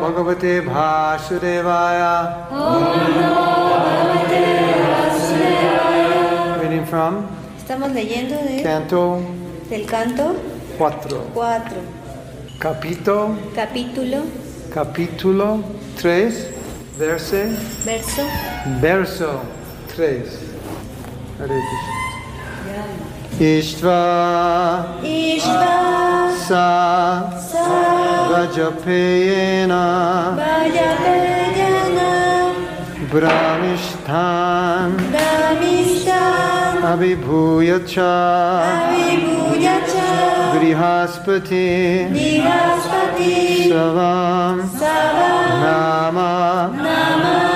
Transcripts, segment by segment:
Bhagavate Vasudevaya. Reading from Estamos leyendo de- Canto del canto 4. 4, Capítulo, capítulo, capítulo 3, verse, verso. verso श्रे हरे कृष्ण विश्व सा गजफेयेन ब्रामिष्ठान् अभिभूय च स सवां नामा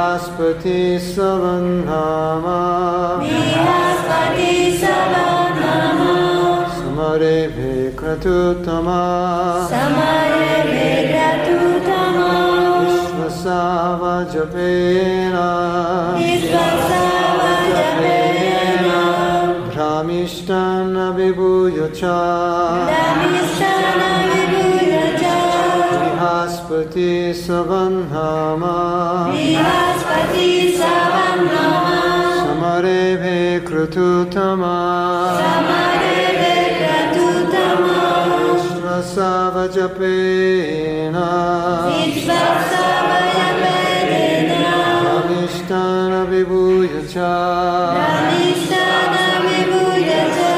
Vihaspati Savanama Vihaspati Savanama Samarebe Kratutama Samarebe Kratutama Vishvasava Japena. Vishvasava Japena. Brahmishtan Abhibuyacha Brahmishtan Vinaspati Savanhama Vinaspati Savanhama Samareve Krututama Samareve Krututama Visvasava Japena Visvasava Japena Namishtana Vibhuyacha Namishtana Vibhuyacha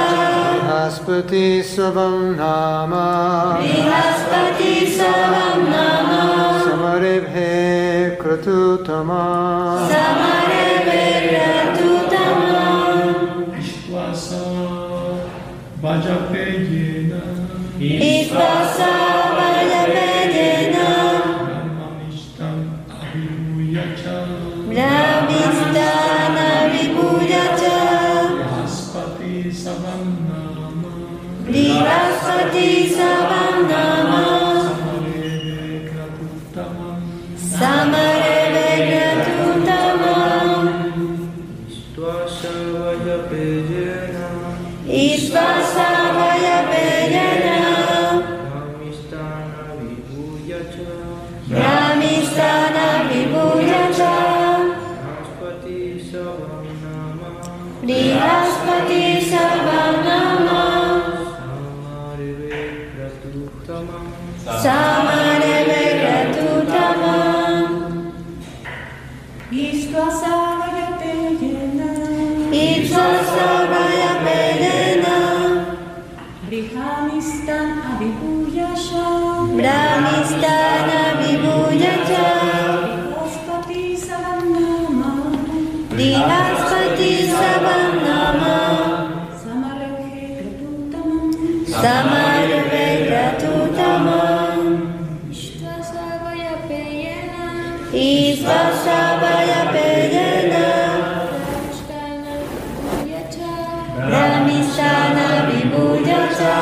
Vinaspati Savanhama Vinaspati Samarevhe Kratutama Samarevhe Kratutama Istvasa Bhajapedina Istvasa i spasza moja pedyna. Brahmistana vibhujacha.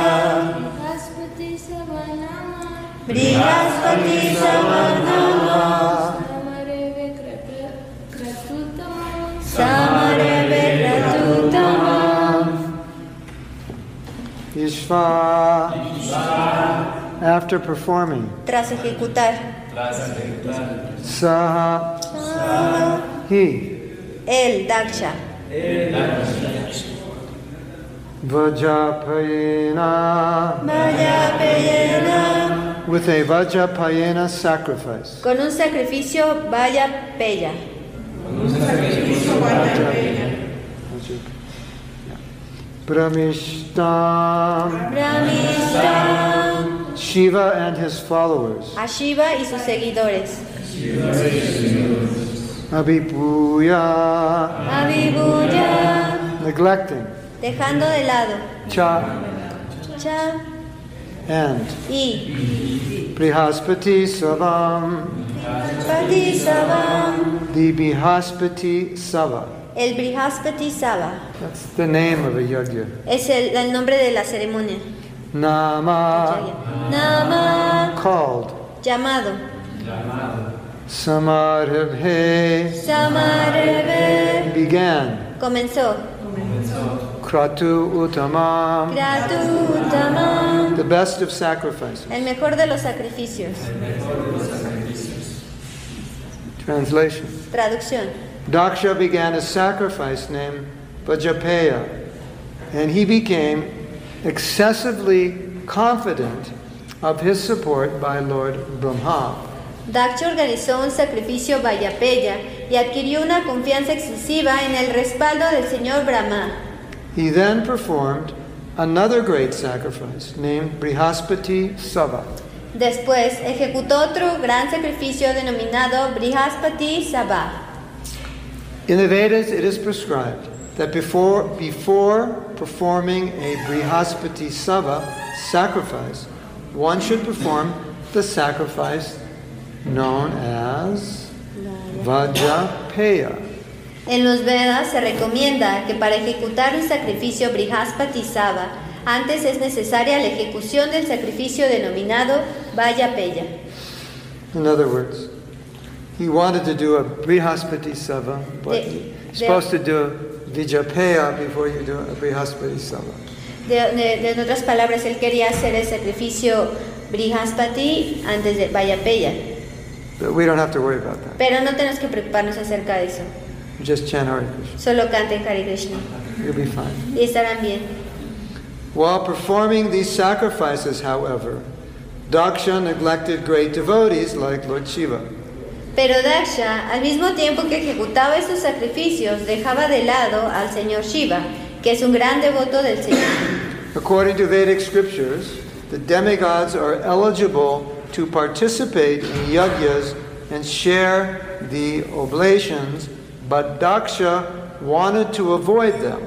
Brihaspati samanama. Samareve kratutama. Ishva. After performing. Tras ejecutar. Saha. He. El Daksha. El Daksha. Vajapayena. Vajapayena. With a Vajapayena sacrifice. Con un sacrificio Vajapaya. Con un sacrificio Vajapaya. Pramishtam. Pramishtam. Shiva and his followers. a Shiva y sus seguidores. Abhipuya Avibuya neglecting dejando de lado cha Daksha and y Brihaspati Savam. Pati Savam. The Brihaspati Sava. El Brihaspati Sava That's the name of a yajna. es el, el nombre de la ceremonia. Nama Nama called llamado Samarabhe Samareve began comenzó Kratu Uttamam, Gratutamam, the best of sacrifices. el mejor de los sacrificios. Translation. Traducción. Daksha began a sacrifice named Vajapeya, and he became excessively confident of his support by Lord Brahma. Daksha organizó un sacrificio Vayapeya y adquirió una confianza excesiva en el respaldo del señor Brahma. He then performed another great sacrifice named Brihaspati Sava. Después ejecutó otro gran sacrificio denominado Brihaspati Sabha. In the Vedas, it is prescribed that before, before performing a Brihaspati Sava sacrifice, one should perform the sacrifice known as Vajapeya. En los Vedas se recomienda que para ejecutar un sacrificio Brihaspati Sabha, antes es necesaria la ejecución del sacrificio denominado Vayapeya. In other words, he wanted to do a Brihaspati Sava, but De- you're supposed to do Vijapeya before you do Brihaspati Sava. De, de- de- en otras palabras, él quería hacer el sacrificio Brihaspati antes de Vayapeya. But we don't have to worry about that. Pero no tenemos que preocuparnos acerca de eso. Just chant Hare Krishna. Solo canten Hare Krishna You'll be fine. y estarán bien. While performing these sacrifices, however, Daksha neglected great devotees like Lord Shiva. Pero Daksha, al mismo tiempo que ejecutaba esos sacrificios, dejaba de lado al señor Shiva, que es un gran devoto del Señor. According to Vedic scriptures, the demigods are eligible to participate in yajnas and share the oblations, but Daksha wanted to avoid them.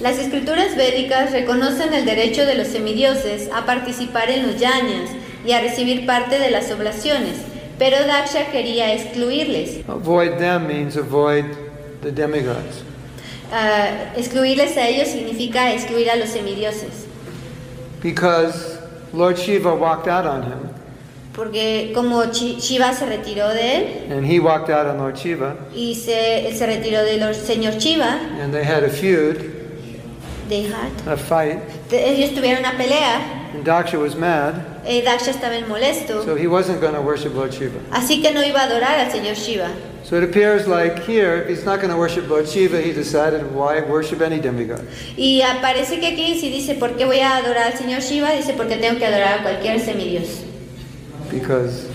Las escrituras védicas reconocen el derecho de los semidioses a participar en los yajnas y a recibir parte de las oblaciones, pero Daksha quería excluirles. Avoid them means avoid the demigods. Ah, excluirles a ellos significa excluir a los semidioses, Because Lord Shiva walked out on him, porque como Shiva se retiró de él and he walked out on Lord Shiva, y se, él se retiró del señor Shiva, and they had a feud, they had- a fight, de- ellos tuvieron una pelea, and Daksha was mad, eh, Daksha estaba en molesto, so he wasn't going to worship Lord Shiva. así que no iba a adorar al señor Shiva. So it appears like here, if he's not going to worship Lord Shiva, he decided why worship any demigod. Y aparece que aquí si dice, ¿por qué voy a adorar al señor Shiva? Dice, porque tengo que adorar a cualquier semidios. Because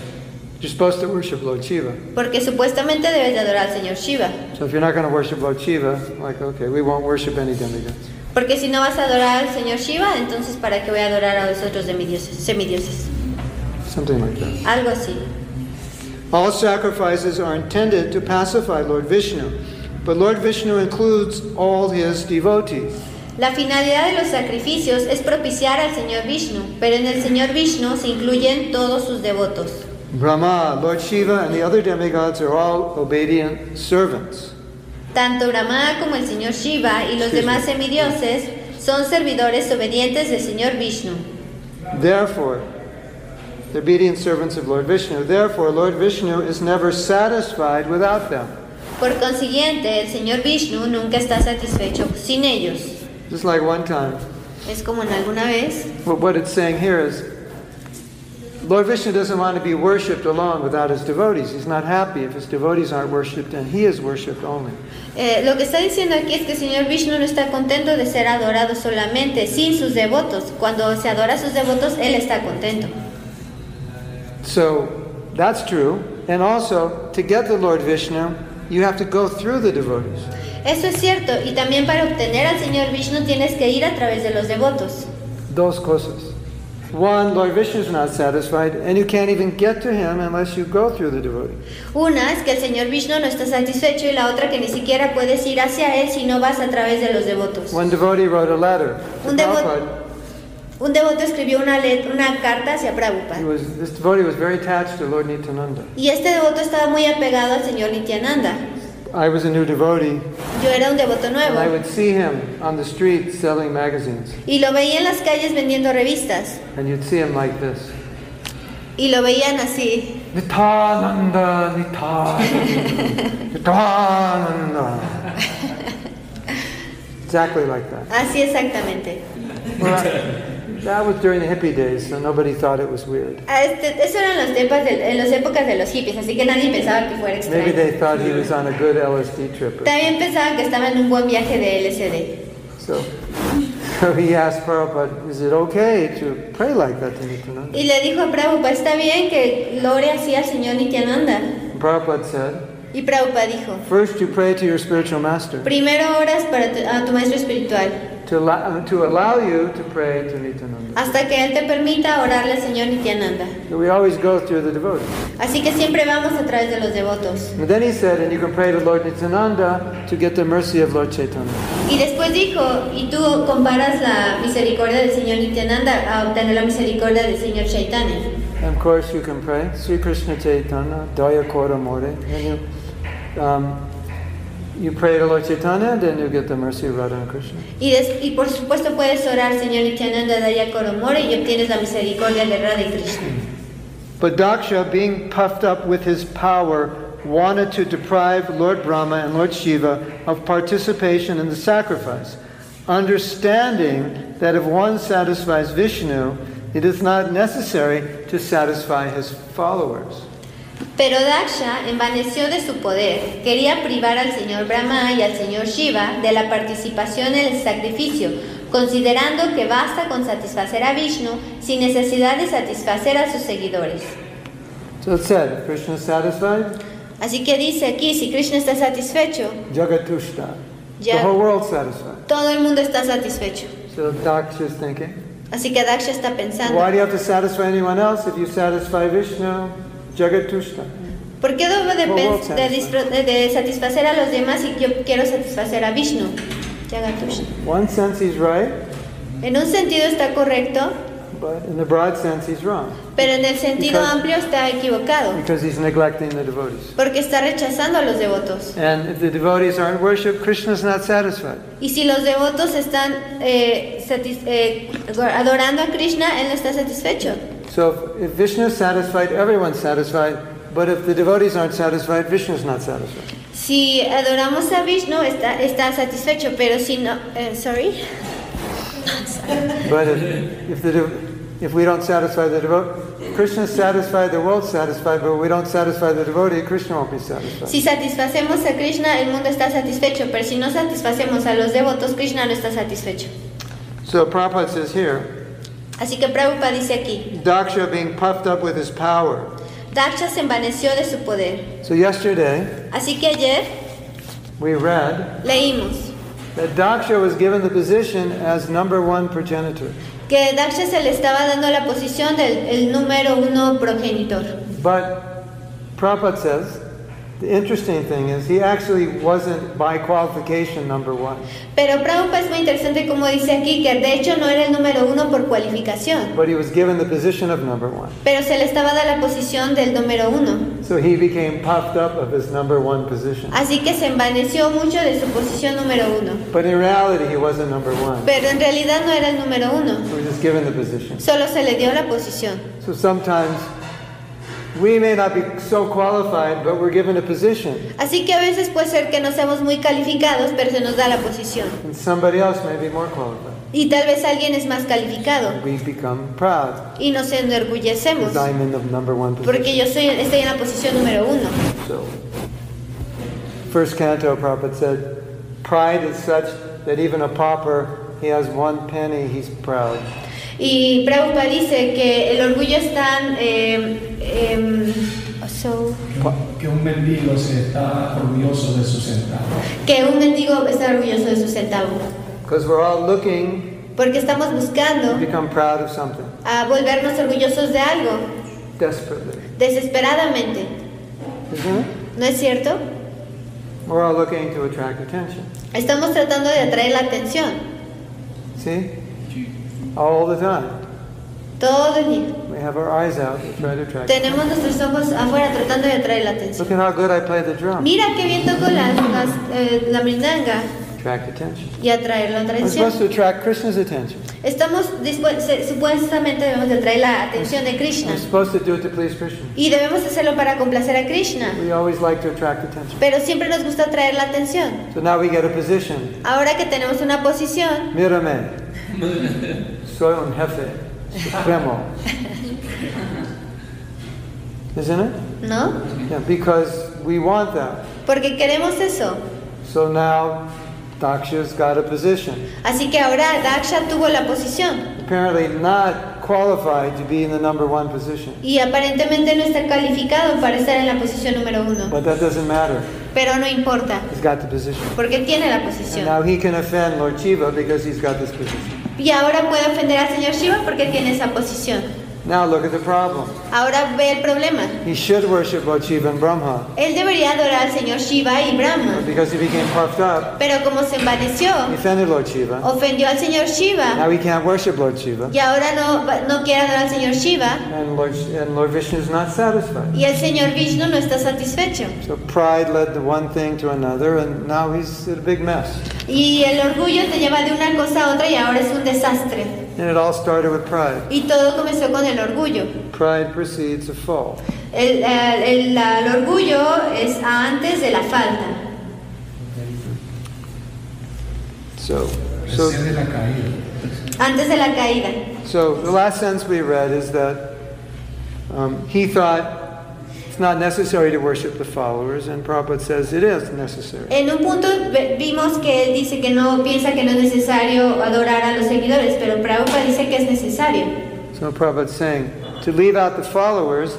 you're supposed to worship Lord Shiva. Porque supuestamente debes de adorar al señor Shiva. So if you're not going to worship Lord Shiva, like, okay, we won't worship any demigods. Porque si no vas a adorar al señor Shiva, entonces ¿para qué voy a adorar a los otros semidioses? semidioses? Something like that. Algo así. All sacrifices are intended to pacify Lord Vishnu, but Lord Vishnu includes all his devotees. La finalidad de los sacrificios es propiciar al señor Vishnu, pero en el señor Vishnu se incluyen todos sus devotos. Brahma, Lord Shiva, and the other demigods are all obedient servants. Tanto Brahma como el señor Shiva y los demás semidioses son servidores obedientes del señor Vishnu. Therefore, the obedient servants of Lord Vishnu, therefore, Lord Vishnu is never satisfied without them. Por consiguiente, el señor Vishnu nunca está satisfecho sin ellos. Just like one time, Es como en alguna vez, what what it's saying here is Lord Vishnu doesn't want to be worshipped alone without his devotees. He's not happy if his devotees aren't worshipped and he is worshipped only. eh, lo que está diciendo aquí es que el señor Vishnu no está contento de ser adorado solamente sin sus devotos. Cuando se adora a sus devotos, él está contento. So that's true. And also, to get the Lord Vishnu, you have to go through the devotees. Eso es cierto, y también para obtener al señor Vishnu tienes que ir a través de los devotos. Dos cosas. One, Lord Vishnu is not satisfied, and you can't even get to him unless you go through the devotee. Una es que el señor Vishnu no está satisfecho y la otra que ni siquiera puedes ir hacia él si no vas a través de los devotos. One devotee wrote a letter Un devo- Prabhupada Un devoto escribió una, let- una carta hacia Prabhupada. was, this devotee was very attached to Lord Nityananda. Y este devoto estaba muy apegado al señor Nityananda. I was a new devotee, Yo era un devoto and I nuevo. would see him on the street selling magazines. Y lo veía en las calles vendiendo revistas. And you'd see him like this. Y lo veían así. Nityananda, Nityananda. Exactly like that. Así exactamente. Well, I- that was during the hippie days, so nobody thought it was weird. Ah, Este, eso en, los tiempos de- en las épocas de los hippies, así que nadie pensaba que fuera Maybe extraño. they thought he was on a good LSD trip. También pensaban que estaba en un buen viaje de LSD. So, so he asked Prabhupada, is it okay to pray like that to Nityananda? Y le dijo a Prabhupada, está bien que lore así al señor Nityananda. And Prabhupada said, Y Prabhupada dijo, first you pray to your spiritual master primero oras para tu, a tu maestro espiritual, to allow, to allow you to pray to Nityananda. hasta que él te permita orarle al señor Nityananda. So we always go through the devotees. Así que siempre vamos a través de los devotos. And then he said, and you can pray to Lord Nityananda to get the mercy of Lord Chaitanya. Y después dijo, y tú comparas la misericordia del señor Nityananda a obtener la misericordia del señor Chaitanya. And of course you can pray, Sri Krishna Chaitanya, Daya Kora More, and you, um, you pray to Lord Chaitanya, and then you get the mercy of Radha and Krishna. Y, des- y por supuesto puedes orar, Señor Nityananda Daya Koromore, y obtienes la misericordia de Radha y Krishna. But Daksha, being puffed up with his power, wanted to deprive Lord Brahma and Lord Shiva of participation in the sacrifice, understanding that if one satisfies Vishnu, it is not necessary to satisfy his followers. Pero Daksha envaneció de su poder, quería privar al señor Brahma y al señor Shiva de la participación en el sacrificio, considerando que basta con satisfacer a Vishnu sin necesidad de satisfacer a sus seguidores. So it said, Krishna is satisfied, Así que dice aquí, si Krishna está satisfecho, Jagatushta. The whole world satisfied. todo el mundo está satisfecho. So Daksha is thinking, Así que Daksha está pensando, why do you have to satisfy anyone else if you satisfy Vishnu? ¿Por qué debo de, de de- satisfacer a los demás si yo quiero satisfacer a Vishnu? One sense right, En un sentido está correcto, but in the broad sense he's wrong. Pero en el sentido Because- amplio está equivocado, Because he's neglecting the devotees. porque está rechazando a los devotos. And if the devotees aren't worshipped, Krishna's not satisfied. Y si los devotos están eh, eh, adorando a Krishna, él no está satisfecho. So if, if Vishnu is satisfied, everyone's satisfied. But if the devotees aren't satisfied, Vishnu's not satisfied. Si adoramos a Vishnu, está, está satisfecho, pero si no... eh, sorry. But if, if, the, if we don't satisfy the devotee, Krishna's satisfied, the world's satisfied, but we don't satisfy the devotee, Krishna won't be satisfied. Si satisfacemos a Krishna, el mundo está satisfecho, pero si no satisfacemos a los devotos, Krishna no está satisfecho. So Prabhupada says here, Así que Prabhupada dice aquí, Daksha being puffed up with his power. Daksha se envaneció de su poder. So yesterday, Así que ayer we read leímos that Daksha was given the position as number one progenitor. que Daksha se le estaba dando la posición del el número uno progenitor. But Prabhupada says, the interesting thing is he actually wasn't by qualification number one, Pero Prabhupada es muy interesante como dice aquí que de hecho no era el número uno por cualificación, but he was given the position of number one. pero se le estaba dando la posición del número uno. So he became puffed up of his number one position. Así que se envaneció mucho de su posición número uno. But in reality, he wasn't number one. Pero en realidad no era el número uno, He was just given the position. solo se le dio la posición. So sometimes we may not be so qualified, but we're given a position. Así que a veces puede ser que no seamos muy calificados, pero se nos da la posición. And somebody else may be more qualified. Y tal vez alguien es más calificado We become proud y nos enorgullecemos I'm in the number one porque yo soy, estoy en la posición número uno. So, first canto, Prabhupada said, pride is such that even a pauper, he has one penny, he's proud. Y Prabhupada dice que el orgullo es tan... eh, so- Que un mendigo se está orgulloso de su centavo. que un mendigo está orgulloso de su centavo. Because we're all looking Porque estamos to buscando become proud of something a volvernos orgullosos de algo, desperately. desesperadamente. It? ¿No es cierto? We're all looking to attract attention. Estamos tratando de atraer la atención. See? All the time. Todo el día. We have our eyes out to try to attract. Tenemos nuestros ojos afuera tratando de atraer la atención. Look at how good I play the drum. Mira qué bien toco las, las, eh, la mindanga Attract attention. y atraer la atención. supposed to attract Krishna's attention. Estamos supuestamente debemos de atraer la atención de Krishna supposed to do it to please Krishna. y debemos hacerlo para complacer a Krishna, We always like to attract attention. pero siempre nos gusta atraer la atención. So now we get a position. Ahora que tenemos una posición, Mírame. Soy un jefe supremo. Isn't it? ¿no? Yeah, because we want that. Porque queremos eso. So now Daksha's got a position. Así que ahora Daksha tuvo la posición Apparently not qualified to be in the number one position. y aparentemente no está calificado para estar en la posición número uno, But that doesn't matter. pero no importa, He's got the position. porque tiene la And posición. now he can offend Lord Shiva because he's got this position. Y ahora puede ofender al señor Shiva porque tiene esa posición. Now look at the problem. Ahora ve el problema. He should worship Lord Shiva and Brahma. Él debería adorar al señor Shiva y Brahma, Because he became puffed up, pero como se envaneció, he offended Lord Shiva. ofendió al señor Shiva Now he can't worship Lord Shiva. y ahora no, no quiere adorar al señor Shiva And Lord, and Lord Vishnu is not satisfied. y el señor Vishnu no está satisfecho. So pride led to one thing to another, and now he's in a big mess. Y el orgullo te lleva de una cosa a otra y ahora es un desastre. And it all started with pride. Y todo comenzó con el orgullo. Pride precedes a fall. El, el- el- el orgullo es antes de la falta. So, so, Precede la caída. Antes de la caída. so the last sentence we read is that um, he thought it's not necessary to worship the followers, and Prabhupada says it is necessary. En un punto vimos que él dice que no piensa que no es necesario adorar a los seguidores, pero Prabhupada dice que es necesario. So Prabhupada's saying to leave out the followers,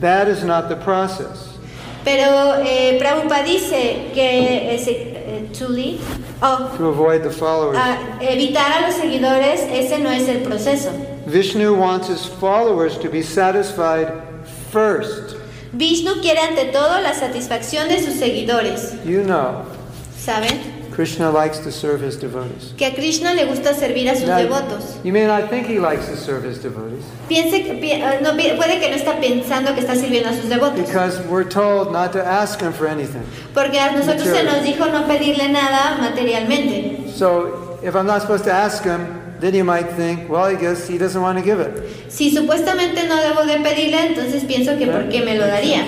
that is not the process. Pero eh, Prabhupada dice que ese, eh, to leave, oh, To avoid the followers. a evitar a los seguidores, ese no es el proceso. Vishnu wants his followers to be satisfied first. Vishnu quiere ante todo la satisfacción de sus seguidores. You know, ¿Saben? Krishna likes to serve his devotees. Que a Krishna le gusta servir a sus Now, devotos. you may not think he likes to serve his devotees Piense que, pi- eh, no, puede que no está pensando que está sirviendo a sus devotos. because we're told not to ask him for anything. Porque a nosotros se nos dijo no pedirle nada materialmente. So if I'm not supposed to ask him, then you might think, well, I guess he doesn't want to give it. Si supuestamente no debo de pedirle, entonces pienso que por qué me lo daría.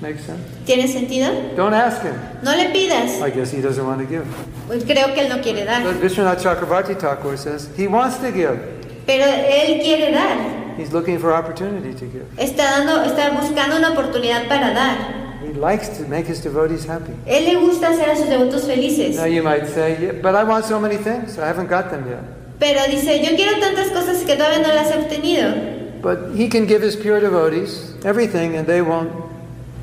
Makes sense? ¿Tiene sentido? Don't ask him. No le pidas. I guess he doesn't want to give. Pues creo que él no quiere dar. But Vishwanath Chakravarti Thakur says he wants to give. Pero él quiere dar. He's looking for opportunity to give. Está, dando, está buscando una oportunidad para dar. He likes to make his devotees happy. Él le gusta hacer a sus devotos felices. Now you might say, yeah, but I want so many things. I haven't got them yet. Pero dice, yo quiero tantas cosas que todavía no las he obtenido. But he can give his pure devotees everything and they won't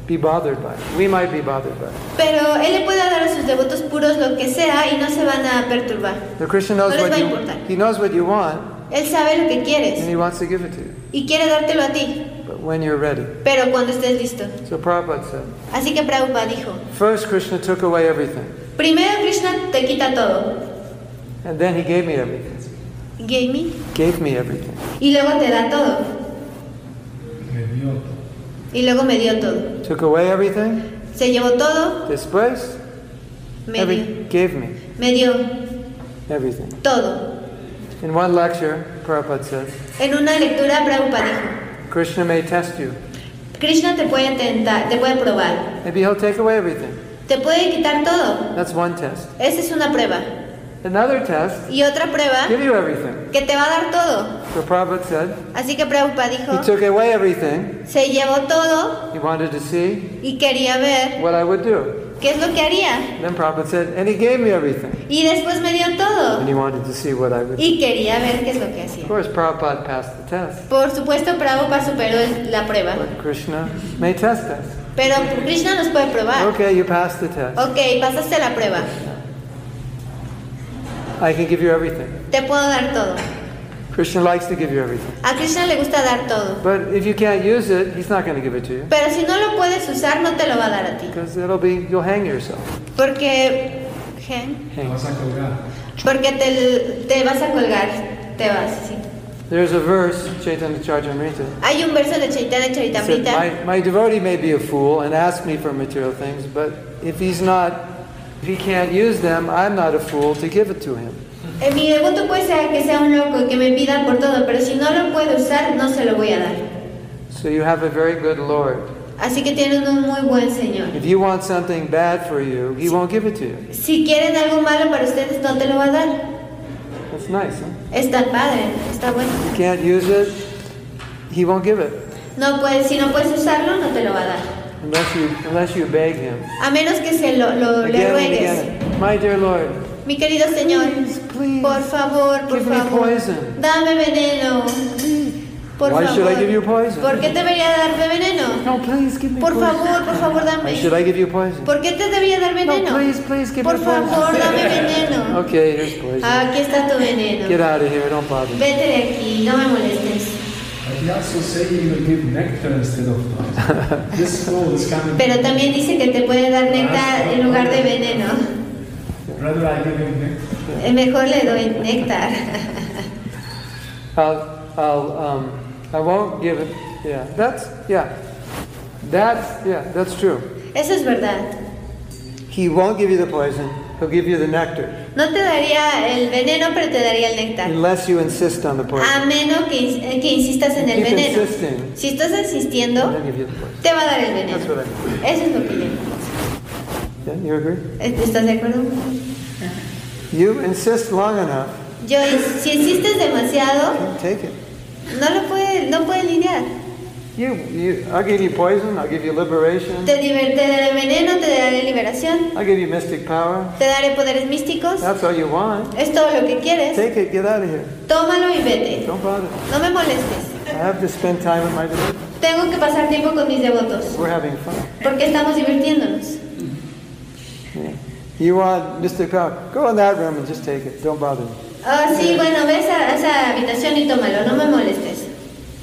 be bothered by it. We might be bothered by it. Pero él le puede dar a sus devotos puros lo que sea y no se van a perturbar. The Krishna knows No what you importar. he knows what you want Él sabe lo que and quieres he wants to give it to you. y quiere dártelo a ti, But when you're ready. pero cuando estés listo. So Prabhupada said, Así que Prabhupada dijo, first Krishna took away everything. primero Krishna te quita todo, And then he gave me everything. Gave me, Gave me everything. y luego te da todo, Me dio todo. y luego me dio todo. Took away everything. Se llevó todo, Después, me dio, every, gave me me dio everything. todo. In one lecture, Prabhupada said, En una lectura Prabhupada dijo, Krishna may test you. Krishna te puede tentar, te puede probar, Maybe he'll take away everything. te puede quitar todo. That's one test. Esa es una prueba. Another test, Y otra prueba give you everything. que te va a dar todo. So Prabhupada said, Así que Prabhupada he dijo, took away everything. se llevó todo He wanted to see y quería ver what I would do. qué es lo que haría. Then Prabhupada said, and he gave me everything. Y después me dio And todo he wanted to see what I would do. y quería ver qué es lo que Of hacía. course, Prabhupada passed the test. Por supuesto, Prabhupada superó la prueba. But Krishna may test us. Pero Krishna nos puede probar. Okay, you passed the test. Ok, pasaste la prueba. I can give you everything. Te puedo dar todo. Krishna likes to give you everything. A Krishna le gusta dar todo. But if you can't use it, he's not going to give it to you. Pero si no lo puedes usar, no te lo va a dar a ti. Because it'll be, you'll hang yourself. Porque, ¿qué? Te Hang. vas a colgar. porque te, te vas a colgar. Te vas, sí. There's a verse, Chaitanya Charitamrita, Hay un verso de Chaitanya that said, Charitamrita. my, my devotee may be a fool and ask me for material things, but if he's not, if he can't use them, I'm not a fool to give it to him. Eh, Mi devoto puede ser que sea un loco y que me pida por todo, pero si no lo puede usar, no se lo voy a dar. So you have a very good Lord. Así que tienen un muy buen Señor. If you want something bad for you, he won't give it to you. Si quieren algo malo para ustedes, no te lo va a dar. That's nice, huh? Está padre, está bueno. You can't use it, he won't give it. No puedes, si no puedes usarlo, no te lo va a dar. Unless you, unless you beg him. A menos que se lo, lo- le ruegues. My dear Lord, Mi querido Señor, please, por favor, por give me favor, poison. dame veneno. Por Why favor. should I give you poison? ¿Por qué debería darme veneno? No, please give me Por poison. favor, por favor, Why should dame. I give you poison? ¿Por qué te debería dar No, veneno? please, please give Por me poison. favor, dame veneno. Okay, here's poison. Aquí está tu veneno. Get out of here, don't bother. Vete de aquí, no me molestes. But he also say he will give nectar instead of poison. this soul is coming. Pero también dice que te puede dar néctar en lugar de veneno. Rather I give him nectar. Eh, Mejor le doy néctar. I'll, I'll, um, I won't give it. Yeah, that's, yeah. That's, yeah, that's true. Eso es verdad. He won't give you the poison, he'll give you the nectar. No te daría el veneno, pero te daría el néctar. Unless you insist on the poison. A menos que, eh, que insistas en el Keep veneno. insisting. Si estás insistiendo, He'll give you the poison. te va a dar el That's veneno. what I mean. Eso es lo que yo. Yeah, you agree? ¿Estás de acuerdo? You insist long enough, Yo, si insistes demasiado, take it. no lo puede, no puede lidiar. You, you, I'll give you poison, I'll give you liberation, Te, te daré veneno, te daré liberación, I'll give you mystic power. te daré poderes místicos. That's all you want. Es todo lo que quieres. Take it, get out of here. Tómalo y vete. Don't bother. No me molestes. I have to spend time with my devotees. Tengo que pasar tiempo con mis devotos. We're having fun. Porque estamos divirtiéndonos. Yeah. You want mystic power? Go in that room and just take it. Don't bother me. Ah, sí, bueno, ve a esa habitación y tómalo, no me molestes.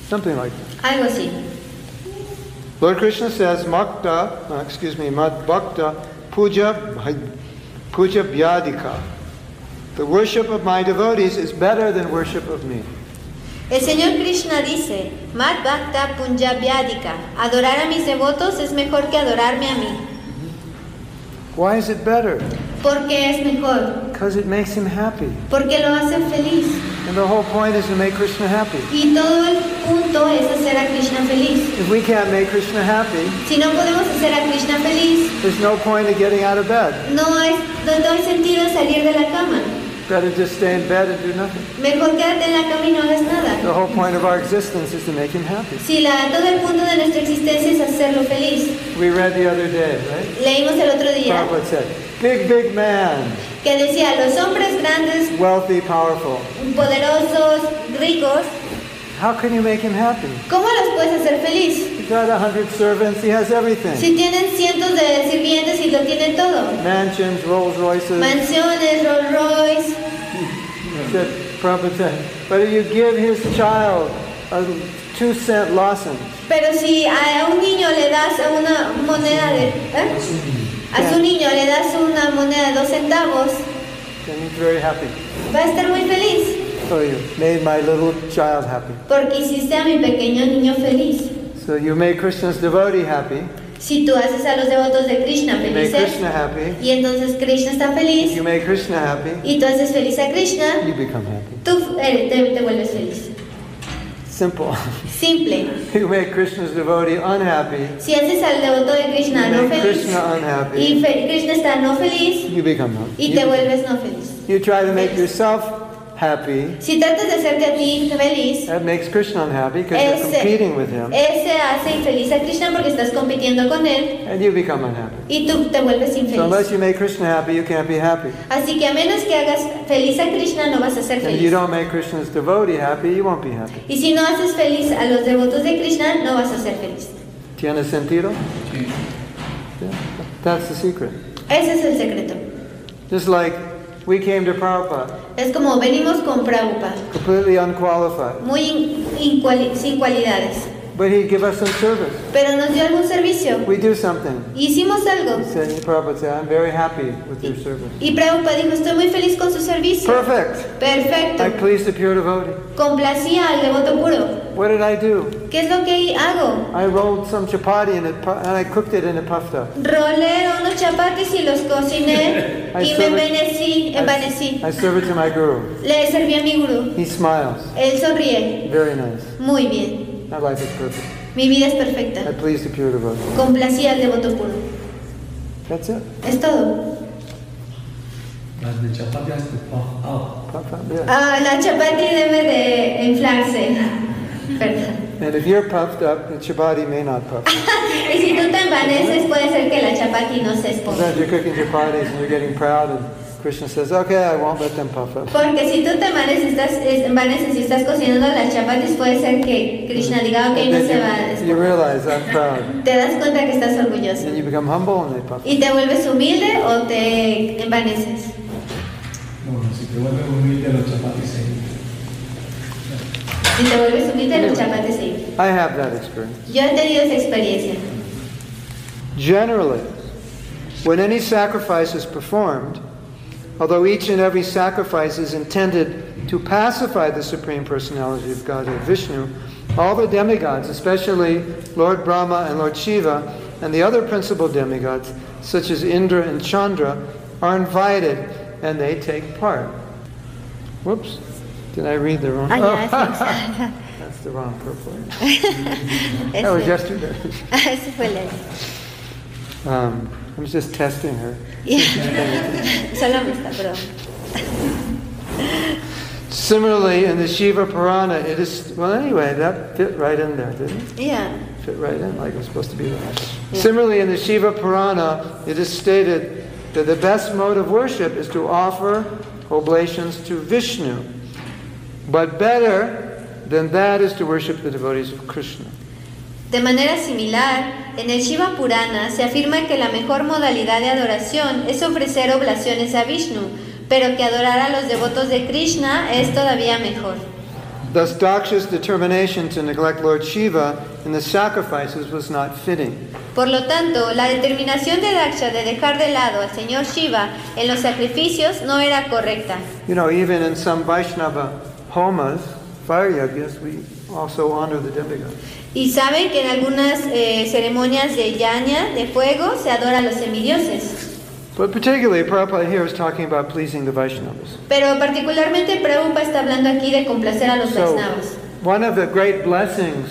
Something like that. Algo así. Lord Krishna says, Makta, uh, excuse me, Mad Bhakta Puja, Puja Vyadika. The worship of my devotees is better than worship of me. El Señor Krishna dice, Mat Bhakta Punjabyadika, adorar a mis devotos es mejor que adorarme a mí. Why is it better? Porque es mejor, Because it makes him happy. porque lo hace feliz. And the whole point is to make Krishna happy. Y todo el punto es hacer a Krishna feliz. If we can't make Krishna happy, Si no podemos hacer a Krishna feliz, there's no point in getting out of bed. no hay, no, hay sentido en salir de la cama. Better just stay in bed and do nothing. Mejor quédate en la cama y no hagas nada. The whole point of our existence is to make him happy. Si la, todo el punto de nuestra existencia es hacerlo feliz. We read the other day, right? Leímos el otro día Prabhupada said, big, big man, que decía, los hombres grandes, wealthy, powerful. poderosos, ricos, How can you make him happy? ¿cómo los puedes hacer feliz? He's got a hundred servants, he has everything. Si tienen cientos de sirvientes y lo tienen todo. Mansions, Rolls Royces. Mansiones, Rolls Royce. Said, Prabhupada said, but if you give his child a two cent lozenge, Pero si a un niño le das una moneda de... ¿eh? A su niño le das una moneda de dos centavos, then he's very happy. va a estar muy feliz. So you made my little child happy. Porque hiciste a mi pequeño niño feliz. So you made Krishna's devotee happy. Si tú haces a los devotos de Krishna You make felices, Krishna happy. y entonces Krishna está feliz, You make Krishna happy. y tú haces feliz a Krishna, You become happy. tú eh, te, te vuelves feliz. Simple. Simple. You make Krishna's devotee unhappy. Si haces al devoto de Krishna You no make feliz, Krishna unhappy. y Krishna está no feliz, You become happy. y You, te vuelves no feliz. you try to make yourself happy. Si tratas de hacerte a ti feliz, That makes Krishna unhappy because you're competing with him. ese hace infeliz a Krishna porque estás compitiendo con él And you become unhappy. y tú te vuelves So unless infeliz. you make Krishna happy, you can't be happy. Así que a menos que hagas feliz a Krishna no vas a ser And if you feliz. don't make Krishna's devotee happy, you won't be happy. Y si no haces feliz a los devotos de Krishna, no vas a ser feliz. ¿Tiene sentido? Yeah. That's the secret. Ese es el secreto. Just like we came to Prabhupada, Es como venimos con Prabhupada, completely unqualified, muy in- sin cualidades, But he'd give us some service. pero nos dio algún servicio. We do something. Hicimos algo. He said, Prabhupada I'm very happy with your service. Y Prabhupada dijo, estoy muy feliz con su servicio. Perfect. Perfecto. I pleased the pure devotee. Complacía al devoto puro. What did I do? ¿Qué es lo que hago? I rolled some chapati and, it, and I cooked it and it puffed up. Rolé unos chapatis y los cociné I y me envanecí, envanecí. I serve it to my guru. Le serví a mi gurú. He smiles. Él sonríe. Very nice. Muy bien. My life is perfect. Mi vida es I perfecta. pleased the pure devotee. Complacía al devoto puro. That's it. Es todo. Ah, la chapati debe de inflarse. Perdón. And if you're puffed up, the chapati may not puff. up. Y si tú te envaneces, puede ser que la chapati no se Sometimes esponja. you're cooking chapatis and you're getting proud and Krishna says, okay, I won't let them puff up. Porque si tú te envaneces, estás, es- envaneces y estás cocinando las chapatis, puede ser que Krishna diga, ok, And no se va a you, realize I'm proud. Te das cuenta que estás orgulloso. Then you become humble and they puff. Y te vuelves humilde o te envaneces. Bueno, si te vuelves humilde, los chapatis se Si te vuelves humilde, los chapatis se. I have that experience. Yo he tenido esa experiencia. Generally, when any sacrifice is performed, although each and every sacrifice is intended to pacify the Supreme Personality of Godhead Vishnu, all the demigods, especially Lord Brahma and Lord Shiva, and the other principal demigods, such as Indra and Chandra, are invited and they take part. Whoops, did I read the wrong? Ah, ya, sí. That's the wrong purple. That was yesterday. ese fue el Um, I was just testing her. Solo me está, pero. Similarly, in the Shiva Purana, it is, well, anyway, that fit right in there, didn't it? Yeah. Fit right in, like it was supposed to be there. Similarly, in the Shiva Purana, it is stated that the best mode of worship is to offer oblations to Vishnu. But better than that is to worship the devotees of Krishna. De manera similar, en el Shiva Purana se afirma que la mejor modalidad de adoración es ofrecer oblaciones a Vishnu, pero que adorar a los devotos de Krishna es todavía mejor. Thus, Daksha's determination to neglect Lord Shiva in the sacrifices was not fitting. Por lo tanto, la determinación de Daksha de dejar de lado al señor Shiva en los sacrificios no era correcta. You know, even in some Vaishnava homas, fire yajnas, we also honor the demigods. Y saben que en algunas eh, ceremonias de yaña, de fuego, se adora a los semidioses. But particularly, Prabhupada here is talking about pleasing the Vaishnavas. Pero particularmente Prabhupada está hablando aquí de complacer a los So, Vaisnavas. one of the great blessings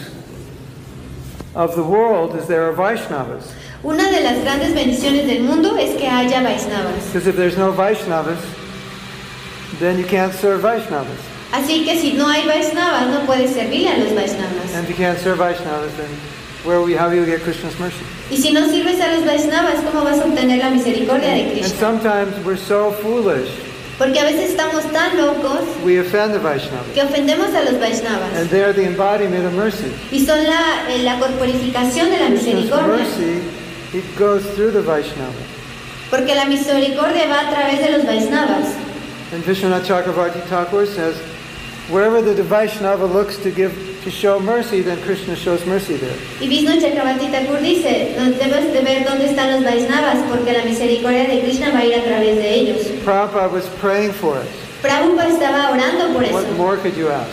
of the world is there are Vaishnavas. Una de las grandes bendiciones del mundo es que haya Vaisnavas. Because if there's no Vaishnavas, then you can't serve Vaishnavas. Así que si no hay Vaisnavas, no puedes servirle a los Vaisnavas. And if you can't serve Vaishnavas, then where we, how will you get Krishna's mercy? Y si no sirves a los Vaisnavas, ¿cómo vas a obtener la misericordia de And Krishna? sometimes we're so foolish, Porque a veces estamos tan locos we offend the Vaishnavas. que ofendemos a los Vaisnavas. And they're the embodiment of mercy. Y son la, eh, la corporificación de la misericordia. mercy, it goes through the Vaishnava. Porque la misericordia va a través de los Vaisnavas. And Vishwanath Chakravarti Thakur says, wherever the Vaishnava looks to give to show mercy, then Krishna shows mercy there. Y Vishnu Chakravarti Thakur dice, debes de ver dónde están los Vaisnavas, porque la misericordia de Krishna va a ir a través de ellos. Prabhupada was praying for us. Prabhupada estaba orando por What more could you ask?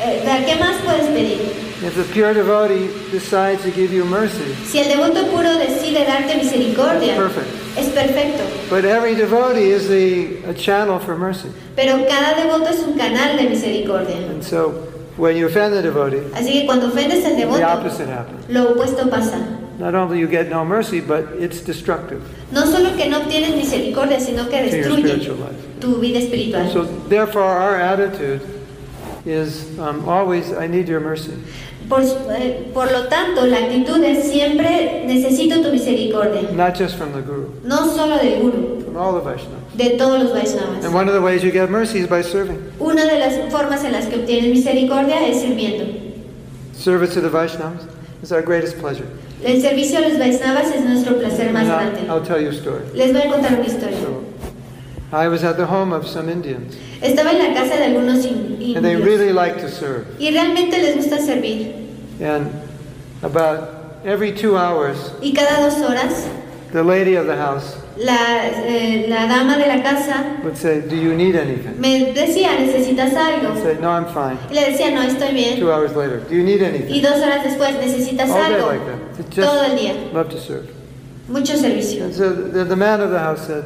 Eh, ¿Qué más puedes pedir? If the pure devotee decides to give you mercy, Si el devoto puro decide darte misericordia, perfect. es perfecto. But every devotee is the, a channel for mercy. Pero cada devoto es un canal de misericordia. And so when you offend the devotee, Así que cuando ofendes al the devoto, opposite happens. lo opuesto pasa. Not only you get no mercy, but it's destructive No solo que no obtienes misericordia, sino que destruye tu vida espiritual. So therefore, our attitude is um, always, I need your mercy. Por, eh, por lo tanto, la actitud es siempre necesito tu misericordia. Not just from the Guru, No solo del Guru, from all the Vaishnavas. de todos los Vaisnavas. And one of the ways you get mercy is by serving. Una de las formas en las que obtienes misericordia es sirviendo. Service to the Vaishnavas is our greatest pleasure. El servicio a los Vaisnavas es nuestro placer más And grande. I'll, I'll tell you a story. Les voy a contar una historia. So, I was at the home of some Indians, Estaba en la casa de algunos in- and they indios really like to serve. y realmente les gusta servir. And About every two hours, Y cada dos horas, the lady of the house la, eh, la dama de la casa would say, Do you need anything? me decía, ¿necesitas algo? I'd say, No, I'm fine. Y le decía, no, estoy bien. Two hours later, Do you need Y anything? dos horas después, ¿necesitas All day algo? like that. It's Todo el día. love to serve. Mucho servicio. So the, the man of the house said,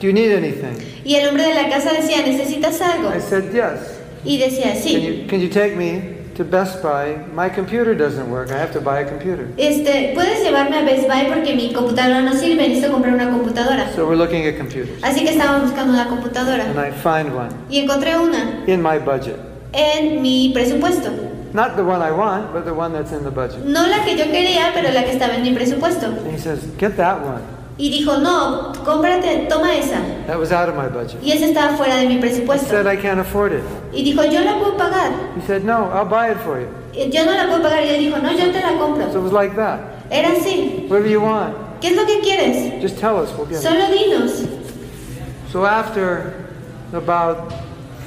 Do you need anything? Y el hombre de la casa decía, ¿necesitas algo? I said, Yes. Y decía, Can sí. you, can you take me to Best Buy? My computer doesn't work. I have to buy a computer. Este, ¿puedes llevarme a Best Buy porque mi computadora no sirve? Necesito comprar una computadora. So we're looking at computers. Así que estábamos buscando una computadora. And I find one Y encontré una in my budget. en mi presupuesto. Not the one I want, but the one that's in the budget. No la que yo quería, pero la que estaba en mi presupuesto. And he says, Get that one. Y dijo, no, cómprate, toma esa. That was out of my budget. Y esa estaba fuera de mi I presupuesto. said, I can't afford it. Y dijo, yo la puedo pagar. He said, No, I'll buy it for you. Y Yo no la puedo pagar. Y él dijo, no, yo te la So compro. it was like that. Era así. Whatever you want, ¿Qué es lo que quieres? just tell us, we'll get it. Solo dinos. So after about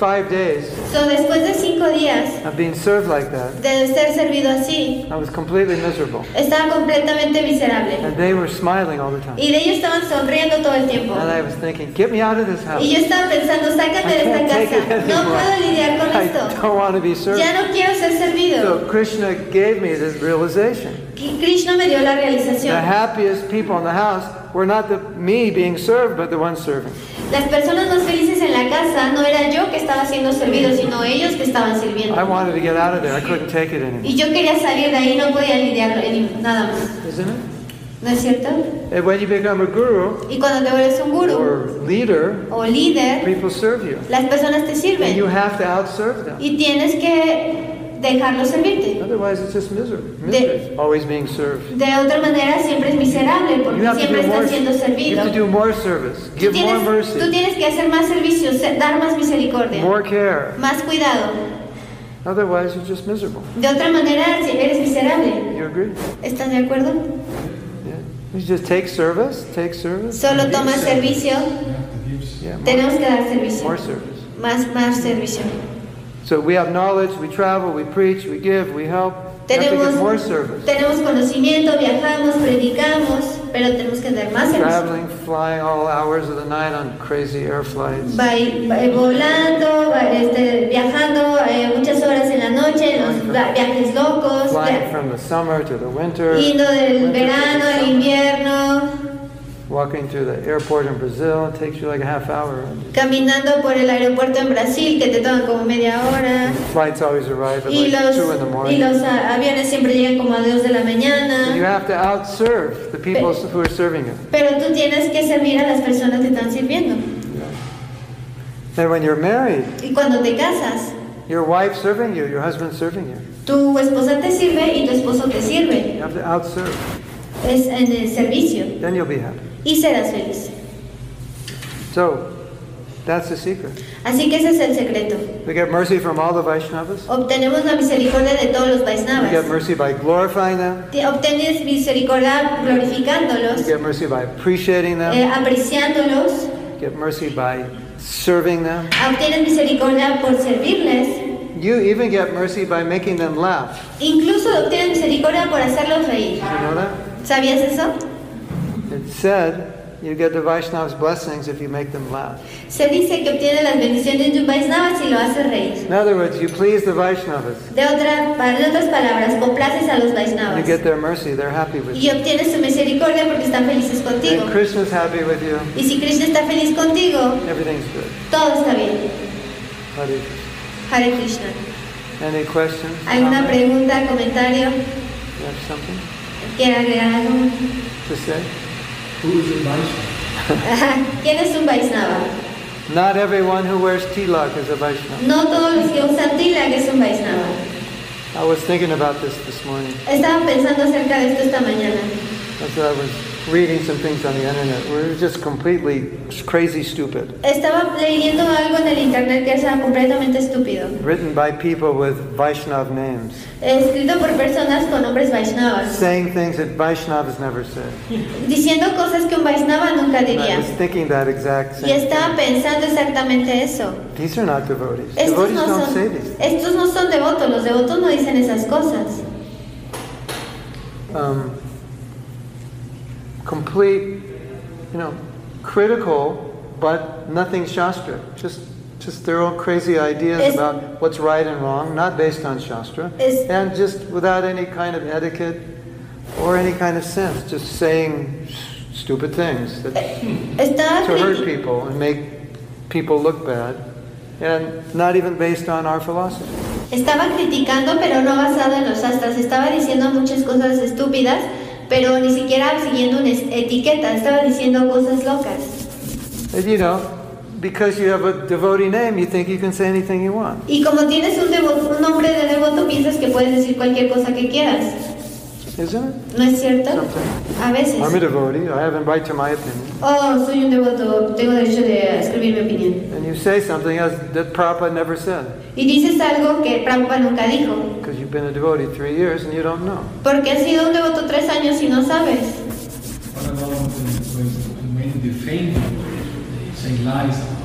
five days So, después de cinco días of being served like that, de ser servido así, I was completely miserable. estaba completamente miserable. And they were smiling all the time. Y ellos estaban sonriendo todo el tiempo. And I was thinking, get me out of this house. Y yo estaba pensando, sácame I de esta can't take it casa. No puedo lidiar con I esto. don't want to be served. Ya no quiero ser servido. So Krishna gave me this realization. Krishna me dio la The realización. happiest people in the house were not the, me being served, but the one serving. Las personas más felices en la casa no era yo que estaba siendo servido, sino ellos que estaban I sirviendo. wanted to get out of there. I couldn't take it anymore. Y yo quería salir de ahí, no podía lidiar nada más. Isn't it? ¿No es cierto? And when you become a guru Y cuando te vuelves un guru or leader, o líder, people serve you. las personas te And you sirven. have to outserve them. Y tienes que dejarlos servirte. Otherwise, it's just misery. Misery. Always being served. De otra manera siempre es miserable You porque siempre more. estás siendo You servido. have to do more service. Tú Give more tienes, tú mercy. tienes que hacer más servicios, se- dar más misericordia, More care. más cuidado. Otherwise, you're just miserable. De otra manera, eres miserable. You agree? ¿Estás de acuerdo? Yeah. You just take service. Take service. Solo toma servicio, You Yeah. More, tenemos que dar servicio, more service. más, más servicio. So we have knowledge. We travel. We preach. We give. We help. You have to Tenemos, more service. tenemos conocimiento, viajamos, predicamos, pero tenemos que dar más servicio. Traveling, flying all hours of the night on crazy air flights. Va, va- volando, va, este, viajando eh, muchas horas en la noche, en los viajes locos, Flying from the summer to the winter. yendo del winter verano al invierno, Walking through the airport in Brazil. It takes you like a half hour. caminando por el aeropuerto en Brasil que te toman como media hora. Flights always arrive at Y like los, 2 in the morning. y los aviones siempre llegan como a 2 de la So you have to outserve the people who are serving you. Pero tú tienes que servir a las personas que están sirviendo. Yeah. And when you're married, Y cuando te casas, your wife serving you, your husband serving you. tu esposa te sirve y tu esposo te sirve. You have to outserve. Es en el servicio. Then you'll be happy. Y serás feliz. So that's the secret. Así que ese es el secreto. We get mercy from all the Vaishnavas. Obtenemos la misericordia de todos los We get mercy by glorifying them. Obtienes misericordia We glorificándolos, get mercy by appreciating eh, them. apreciándolos. Get mercy by serving them. Obtienes misericordia por servirles. You even get mercy by making them laugh. Incluso obtienes misericordia por hacerlos reír. You know that? ¿Sabías eso? Said you get the Vaishnavas' blessings if you make them laugh. Se dice que obtienes las bendiciones de un si lo haces reír. In other words, you please the Vaishnavas. De, otra, para- de otras palabras, complaces a los You get their mercy. They're happy with Y you. obtienes su misericordia porque están felices contigo. And Krishna's happy with you. Y si Krishna está feliz contigo, Everything's good. todo está bien. Hare Krishna. Hare Krishna. Any questions? ¿Alguna pregunta, comentario? You have something ¿Quiere agregar algo? to say? Who is a Vaishnava? ¿Quién es un Vaisnava? Not everyone who wears tilak is a Vaishnava. No todos los que usan tilak es un Vaisnava. I was thinking about this this morning. Estaba pensando acerca de esto esta mañana. As I was reading some things on the internet, we're just completely crazy stupid. Estaba leyendo algo en el internet que era completamente estúpido. Written by people with Vaishnav names. Escrito por personas con nombres Vaisnavas. Saying things that Vaishnavas never said. Diciendo cosas que un Vaisnava nunca And I diría. was thinking that exact Y same estaba thing. pensando exactamente eso. These are not devotees. Estos Devotees no don't son, say these. estos no son devotos, los devotos no dicen esas cosas. um, complete, you know, critical, but nothing Shastra. Just, just their own crazy ideas Es- about what's right and wrong, not based on Shastra, Es- and just without any kind of etiquette or any kind of sense, just saying stupid things that, to hurt people and make people look bad, and not even based on our philosophy. Estaba criticando, pero no basado en los astras. Estaba diciendo muchas cosas estúpidas, pero ni siquiera siguiendo una etiqueta. Estaba diciendo cosas locas. And you know, because you have a devotee name, you think you can say anything you want. Y como tienes un, devo- un nombre de devoto, piensas que puedes decir cualquier cosa que quieras. Isn't it? ¿No es cierto? Something. A veces. I'm a devotee. I have a right to my opinion. Oh, soy un devoto, tengo derecho de escribir mi opinión. And you say something as, that Prabhupada never said. Y dices algo que Prabhupada nunca dijo. Because you've been a devotee three years and you don't know. Porque has sido un devoto tres años y no sabes. What about when, when, when they defame you, they say lies about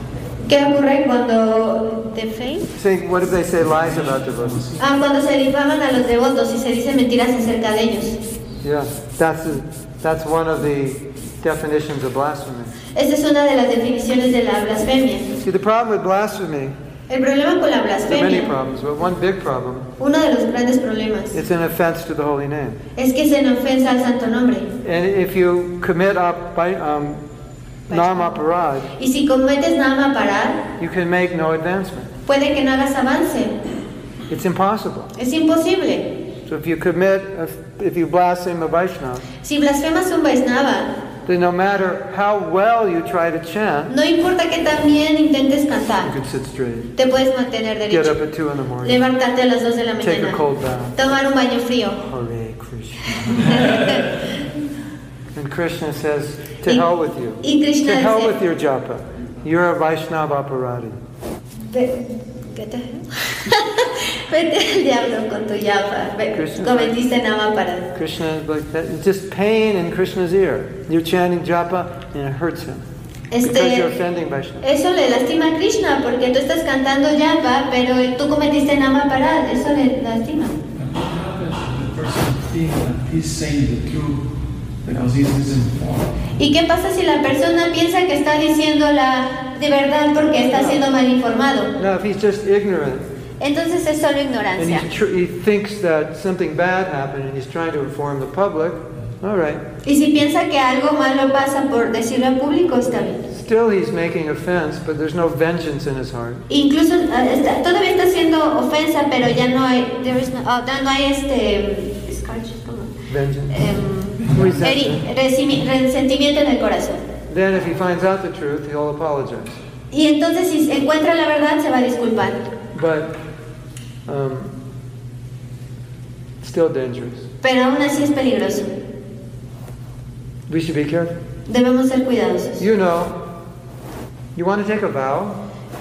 ¿Qué ocurre cuando te fame? Say, what if they say lies about devotees? Ah, cuando se difaman a los devotos y se dicen mentiras acerca de ellos. Yeah, that's, a, that's one of the definitions of blasphemy. Esta es una de las definiciones de la blasfemia. See, the problem with blasphemy, El problema con la are many blasfemia, problems, but one big problem, uno de los grandes problemas, it's an offense to the holy name. es que se en ofensa al santo nombre. And if you commit up by, um, namaparad, Y si cometes nada parar, you can make no advancement. puede que no hagas avance. It's impossible. Es imposible. So if you commit, if you blaspheme a Vaishnava, Si blasfemas un Vaisnava, then no matter how well you try to chant, no importa que también intentes you cantar, can sit straight. te puedes mantener Get up derecho. at 2 in the morning. Levantarte a las 2 de la Take a mañana. cold bath. Tomar un baño frío. Hare Krishna. and Krishna says, to hell with you. Y Krishna To hell dice, with your japa. You're a Vaishnava aparati. Ve- ¿Qué te- Vete al diablo con tu yapa. Ve- Krishna. Cometiste nada para. Krishna is like that. It's just pain in Krishna's ear. You're chanting japa and it hurts him. Because you're Este, offending Vaishnava. eso le lastima a Krishna porque tú estás cantando yapa, pero tú cometiste nada para. Eso le lastima. He's saying the truth because he's misinformed? ¿Y qué pasa si la persona piensa que está diciéndola de verdad porque está siendo mal informado? Now, if he's just ignorant Entonces es solo and ignorancia. he's tr- he thinks that something bad happened and he's trying to inform the public, all right. Y si piensa que algo malo pasa por decirlo al público, está bien. Still, he's making offense, but there's no vengeance in his heart. Incluso eh, está- todavía está haciendo ofensa, pero ya no hay, there is no, oh, no hay este, scourge, ¿cómo? Vengeance. Em, resentimiento en el corazón. Then, if he finds out the truth, he'll apologize. Y entonces si encuentra la verdad se va a disculpar. But um, still dangerous. Pero aún así es peligroso. We should be careful. Debemos ser cuidadosos. You know, you want to take a vow.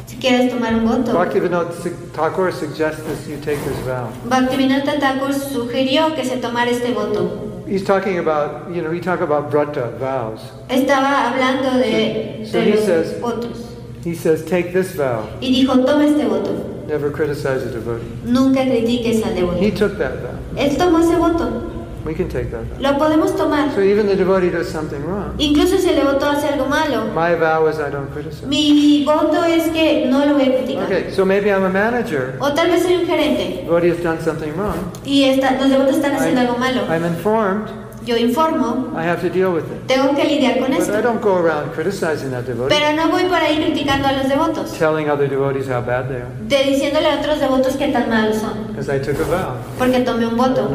Si quieres tomar un voto. Bhaktivinoda Thakur suggests you take this vow. Bhaktivinoda Thakur sugirió que se tomara este voto. He's talking about, you know, he talk about vrata, vows. Estaba hablando de, So de he los says- votos. He says, take this vow. Y dijo, toma este voto. Never criticize a devotee. Nunca critiques al devoto. He took that vow. Él tomó ese voto. We can take that. Lo podemos tomar. So even the devotee does something wrong. Incluso si el devoto hace algo malo. My vow is I don't criticize. Mi voto es que no lo voy a criticar. Okay, so maybe I'm a manager. O tal vez soy un gerente Devotee has done something wrong. y está- los devotos están haciendo I'm, algo malo. I'm informed. Yo informo, I have to deal with it. tengo que lidiar con But I don't go around criticizing that devotee, Pero no voy por ahí criticando a los devotos, telling other devotees how bad they are. de diciéndole a otros devotos que tan malos son, Because I took a vow. porque tomé un voto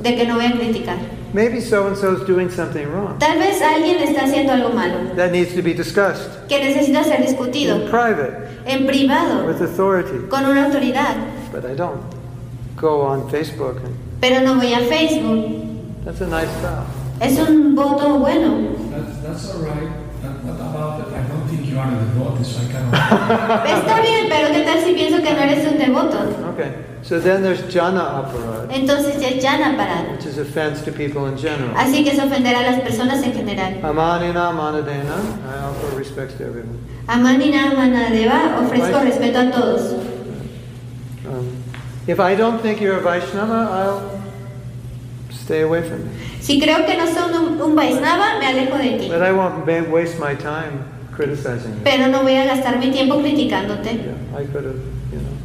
de que no voy a criticar. Maybe so and so is doing something wrong. Tal vez alguien está haciendo algo malo, That needs to be discussed que necesita ser in discutido private en privado, with authority. con una autoridad. But I don't go on Facebook and Pero no voy a Facebook. That's a nice vow. Es un voto bueno. That's, that's all right. What about it? I don't think you are a devotee, so I cannot. Está bien, pero ¿qué tal si pienso que no eres un devoto? Okay. So then there's jana aparad, Entonces ya es llana para. which is offense to people in general. Así que es ofender a las personas en general. Amanina manadena, I offer respects to everyone. Amanina Manadeva, ofrezco respeto a todos. Um, if I don't think you're a Vaishnava, I'll stay away from me. Si creo que no son un, un Vaisnava, me alejo de ti. But I won't waste my time criticizing you. Pero no voy a gastar mi tiempo criticándote. Yeah, I could have, you know,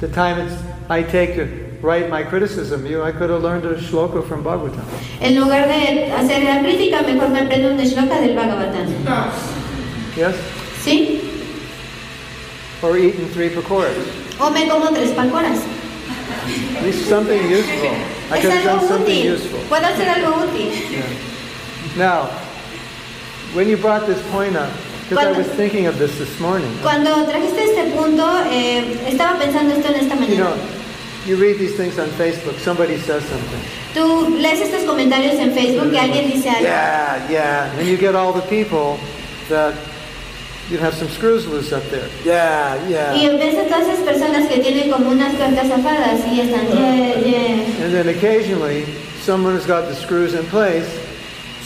the time it's, I take to write my criticism you, I could have learned a shloka from Bhagavatam. En lugar de hacer la crítica, mejor me aprendo un shloka del Bhagavatam. Yes? ¿Sí? Or eaten three pakoras. O me como tres pacoras. At least something useful. I Es could have done algo something útil. useful. Puedo hacer algo útil. Yeah. Now, when you brought this point up, because I was thinking of this this morning, Cuando trajiste este punto, eh, estaba pensando esto en esta you know, you read these things on Facebook, somebody says something. Tú lees estos comentarios en Facebook que alguien dice algo. Yeah, yeah. And you get all the people that you have some screws loose up there. Yeah, Y yeah. ves a todas esas personas que tienen como unas tuercas zafadas y están, yeah, yeah. And then occasionally, someone who's got the screws in place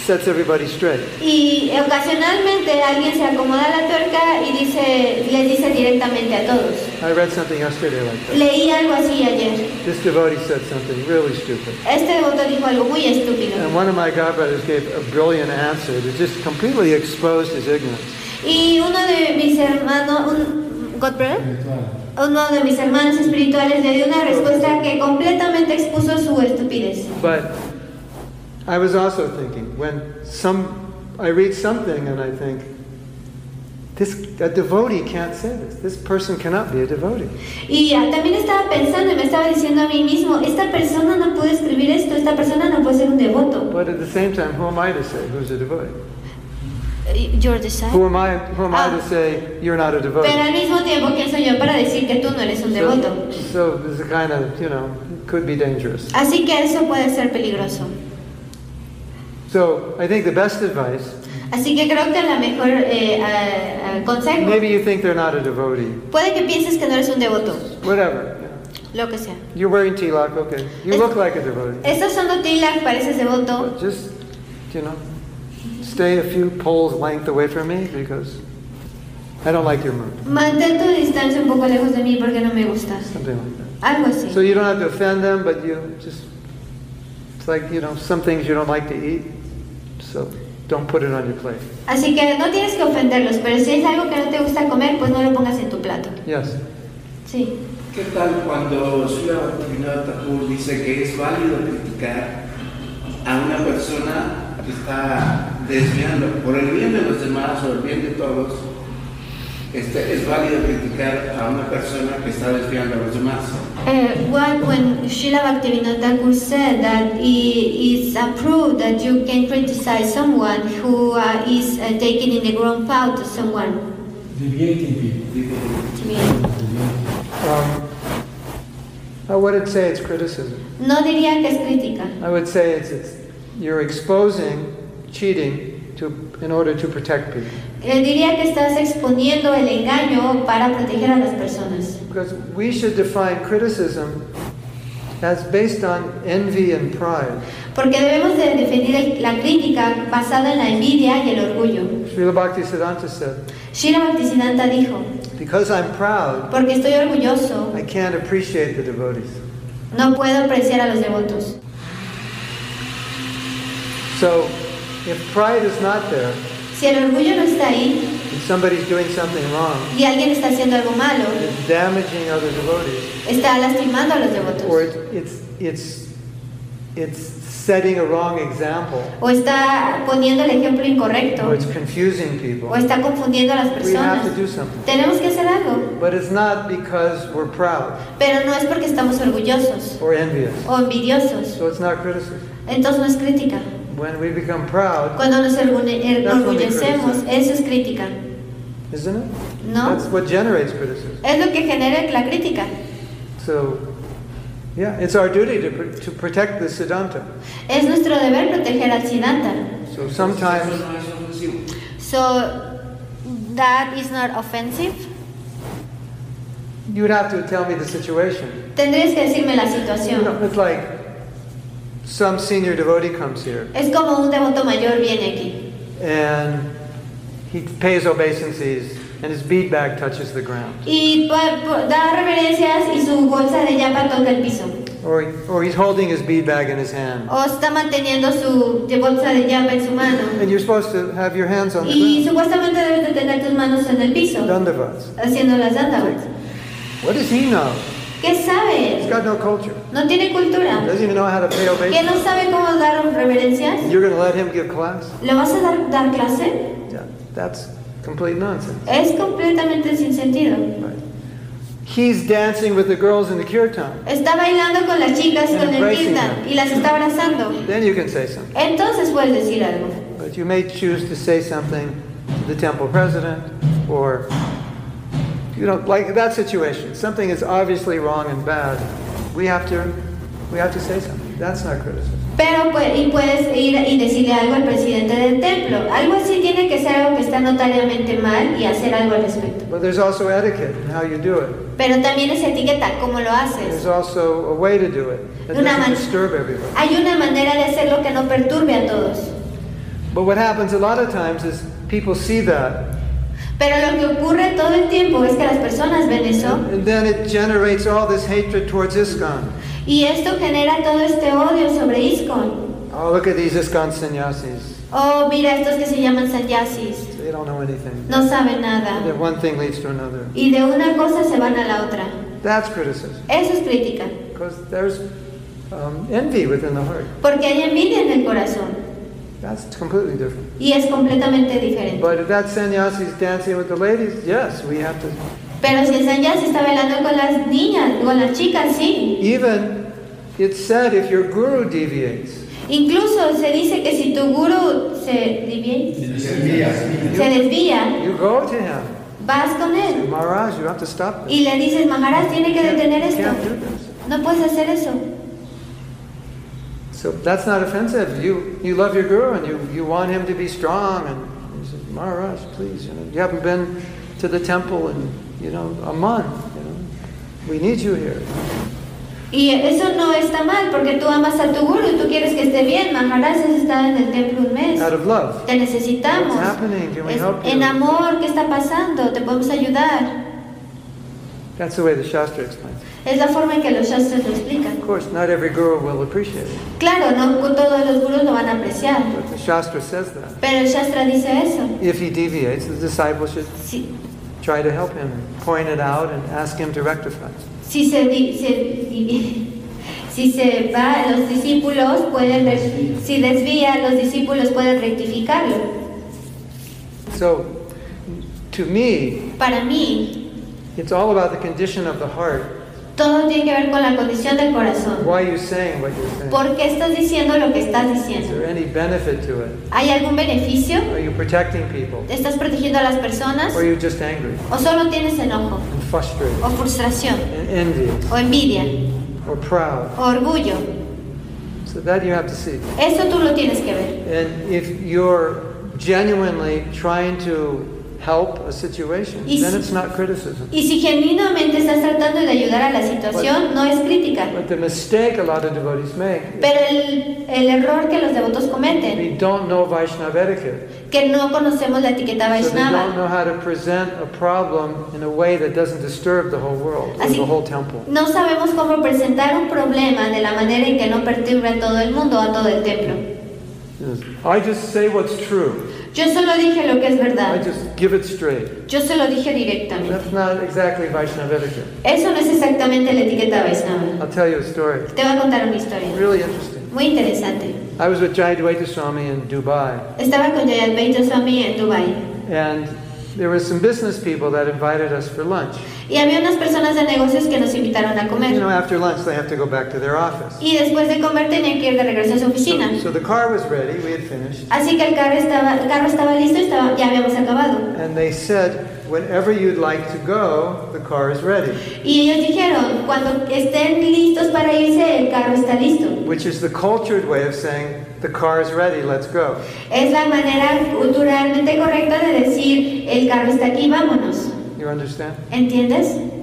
sets everybody straight. Y ocasionalmente alguien se acomoda la tuerca y dice, les dice directamente a todos. I read something yesterday like that. Leí algo así ayer. This devotee said something really stupid. Este devoto dijo algo muy estúpido. And one of my godbrothers gave a brilliant answer that just completely exposed his ignorance. Y uno de mis hermanos, un, God brother? uno de mis hermanos espirituales le dio una respuesta que completamente expuso su estupidez. But I was also thinking, when some, I read something and I think, this, a devotee can't say this. This person cannot be a devotee. Y ah, también estaba pensando y me estaba diciendo a mí mismo, esta persona no puede escribir esto, esta persona no puede ser un devoto. But at the same time, who am I to say who's a devotee? Your desire. Who am I, who am I Ah. to say you're not a Pero devotee? al mismo tiempo, ¿quién soy yo para decir que tú no eres un devoto? So, so this is kind of, you know, could be dangerous. Así que eso puede ser peligroso. So I think the best advice, Así que creo que la mejor eh, ah, ah, consejo, maybe you think they're not a devotee, puede que pienses que no eres un devoto, whatever. lo que sea. You're wearing tilak, okay. You Es- look like a devotee. Estás usando tilak, pareces devoto, But just, you know, stay a few poles length away from me because I don't like your mood. mantén tu distancia un poco lejos de mí porque no me gustas. Something like that. Algo así. So you don't have to offend them, but you just, it's like, you know, some things you don't like to eat, so don't put it on your plate. Así que no tienes que ofenderlos, pero si es algo que no te gusta comer, pues no lo pongas en tu plato. Yes. Sí. ¿Qué tal cuando Srila Bhaktivinoda Thakur dice que es válido criticar a una persona que está desviando por el bien de los demás o el bien de todos? Este, es válido criticar a una persona que está desviando a los demás. Uh, what when Srila Bhaktivinoda Thakur said that it is approved that you can criticize someone who uh, is uh, taking in the wrong path to someone. Deviating people. Digo, Um, I wouldn't say it's criticism. No diría que es crítica. I would say it's, it's you're exposing cheating to, in order to protect people. Eh, diría que estás exponiendo el engaño para proteger a las personas. Because we should define criticism as based on envy and pride. Porque debemos de definir la crítica basada en la envidia y el orgullo. Srila Bhaktisiddhanta said, Srila Bhaktisiddhanta dijo, because I'm proud, porque estoy orgulloso, I can't appreciate the devotees. no puedo apreciar a los devotos. So, if pride is not there, Si el orgullo no está ahí and somebody's doing something wrong, y alguien está haciendo algo malo, it's damaging other devotees, está lastimando a los or devotos. it's, it's, it's, it's setting a wrong example, O está poniendo el ejemplo or incorrecto. it's confusing people, O está confundiendo a las we have to personas. do something. Tenemos que hacer algo. But it's not because we're proud Pero no es porque estamos orgullosos or envious. o envidiosos. So it's not criticism. Entonces no es crítica. When we become proud, Cuando nos orgulle- enorgullecemos, eh, eso es crítica. isn't it? No. That's what generates criticism. Es lo que genera la crítica. So, yeah, it's our duty to, to protect the Siddhanta. Es nuestro deber proteger al Siddhanta. So sometimes, Eso no es ofensivo. So, that is not offensive. you would have to tell me the situation. Tendrías que decirme la You situación. know, it's like some senior devotee comes here Es como un devoto mayor viene aquí and he pays obeisances and his bead bag touches the ground. y pa- pa- da reverencias y su bolsa de yapa toca el piso. Or, or he's holding his bead bag in his hand. O está manteniendo su de- bolsa de yapa en su mano. And you're supposed to have your hands on the Y ground. supuestamente debes de tener tus manos en el piso, Dandavats. haciendo las. What does he know? ¿Qué sabe He's got no culture. No tiene cultura. Doesn't even know how to pay ¿Que obeisance. no sabe cómo dar reverencias? You're going to let him give class? ¿Le vas a dar, dar clase? Yeah, that's complete nonsense. Es completamente sin sentido. Right. He's dancing with the girls in the kirtan. Está bailando con las chicas con el kirtan them. y las está abrazando. Then you can say something. Entonces puedes decir algo. But you may choose to say something to the temple president or, you know, like that situation. Something is obviously wrong and bad. We have to, we have to say something. That's not criticism. Pero y puedes ir y decirle algo al presidente del templo. Algo así tiene que ser algo que está notariamente mal y hacer algo al respecto. But there's also etiquette in how you do it. Pero también es etiqueta, ¿cómo lo haces? There's also a way to do it that Una doesn't disturb everybody. Hay una manera de hacerlo que no perturbe a todos. But what happens a lot of times is people see that, Pero lo que ocurre todo el tiempo es que las personas ven eso and then it generates all this hatred towards ISKCON. y esto genera todo este odio sobre ISKCON. Oh, look at these ISKCON sannyasis. Oh, mira estos que se llaman sannyasis. They don't know anything. No saben nada. And one thing leads to another. Y de una cosa se van a la otra. That's criticism. Eso es crítica. Because there's um, envy within the heart. Porque hay envidia en el corazón. That's completely different. Y es completamente diferente. But if that sannyasi is dancing with the ladies, yes, we have to. Pero si el sannyasi está bailando con las niñas, con las chicas, sí. Even it's said if your guru deviates, Incluso se dice que si tu guru se desvía, se desvía, you go to him. vas con Say, él Maharaj, you have to stop this. y le dices, Maharaj, tiene que detener esto. No puedes hacer eso. So that's not offensive. You you love your guru and you, you want him to be strong and he says, Maharaj, please, you know, you haven't been to the temple in, you know, a month, you know. We need you here. Y eso no está mal porque tú amas a tu guru y tú quieres que esté bien. Maharaj has estado en el templo un mes. Out of love. Te necesitamos. What's happening? Can we Es- help you? en amor, ¿qué está pasando? Te podemos ayudar. That's the way the Shastra explains. Es la forma en que los shastras lo explican. Of course, not every guru will appreciate it, Claro, no todos los gurús lo van a apreciar. but the Shastra says that. Pero el shastra dice eso. If he deviates, the disciple should try to help him, point it out, and ask him to rectify. si se, si se va, los discípulos pueden ver, si desvía, los discípulos pueden rectificarlo. So, to me, Para mí, it's all about the condition of the heart. Todo tiene que ver con la condición del corazón. Why are you saying what you're saying? ¿Por qué estás diciendo lo que estás Is diciendo? there any benefit to it? ¿Hay algún beneficio? Are you protecting people? ¿Estás protegiendo a las personas? Or are you just angry ¿O solo tienes enojo? and frustrated ¿O frustración? and ¿O envidia? or proud? ¿O orgullo? So that you have to see. Eso tú lo tienes que ver. And if you're genuinely trying to help a situation, Y then si- it's not criticism. Y si genuinamente estás tratando de ayudar a la situación, no es crítica. But the mistake a lot of devotees make Pero el, el error que los devotos cometen, we don't know Vaishnava etiquette. que no conocemos la etiqueta So they don't Vaishnava, know how to present a problem in a way that doesn't disturb the whole world or the whole temple. no sabemos cómo presentar un problema de la manera en que no perturbe a todo el mundo, a todo el templo. Yes. I just say what's true. Yo solo dije lo que es I verdad. just give it straight. Yo se lo dije directamente. That's not exactly Vaishnava etiquette. Eso no es exactamente la etiqueta Vaishnava. I'll tell you a story. Te voy a contar una historia Really interesting. muy interesante. I was with Jayadvaita Swami in Dubai, Estaba con Jayadvaita Swami en Dubai and there were some business people that invited us for lunch. Y había unas personas de negocios que nos invitaron a You know, comer. after lunch, they have to go back to their office. Y después de comer tenían que ir de regreso a su oficina. So, so the car was ready, we had finished, Así que el carro estaba, el carro estaba listo, estaba, ya habíamos acabado. and they said, whenever you'd like to go, the car is ready, Y ellos dijeron, cuando estén listos para irse, el carro está listo. which is the cultured way of saying, the car is ready, let's go. Es la manera culturalmente correcta de decir, el carro está aquí, vámonos. You understand? ¿Entiendes?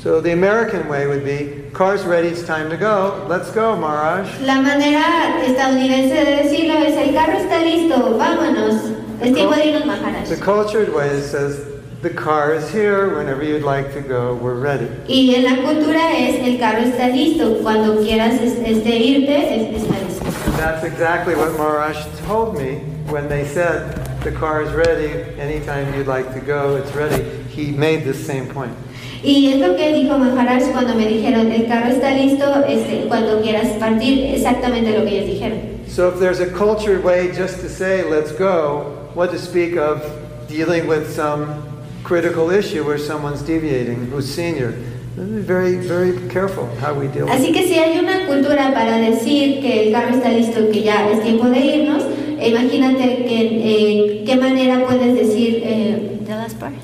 So the American way would be, car's ready, it's time to go. Let's go, Maharaj. La manera estadounidense de decirlo es el carro está listo, vámonos. Es tiempo de irnos, Maharaj. The cultured way says, the car is here, whenever you'd like to go, we're ready. Y en la cultura es el carro está listo, cuando quieras es- este, irte, está listo. And that's exactly what Maharaj told me when they said, the car is ready, anytime you'd like to go, it's ready. He made this same point. Y es lo que dijo Maharaj cuando me dijeron, el carro está listo, este, cuando quieras partir, exactamente lo que ellos dijeron. So if there's a cultured way just to say, let's go, what to speak of dealing with some critical issue where someone's deviating, who's senior. Very, very careful how we deal with Así it. que si hay una cultura para decir que el carro está listo, que ya es tiempo de irnos, eh, imagínate que, eh, qué manera puedes decir... Eh, the last part.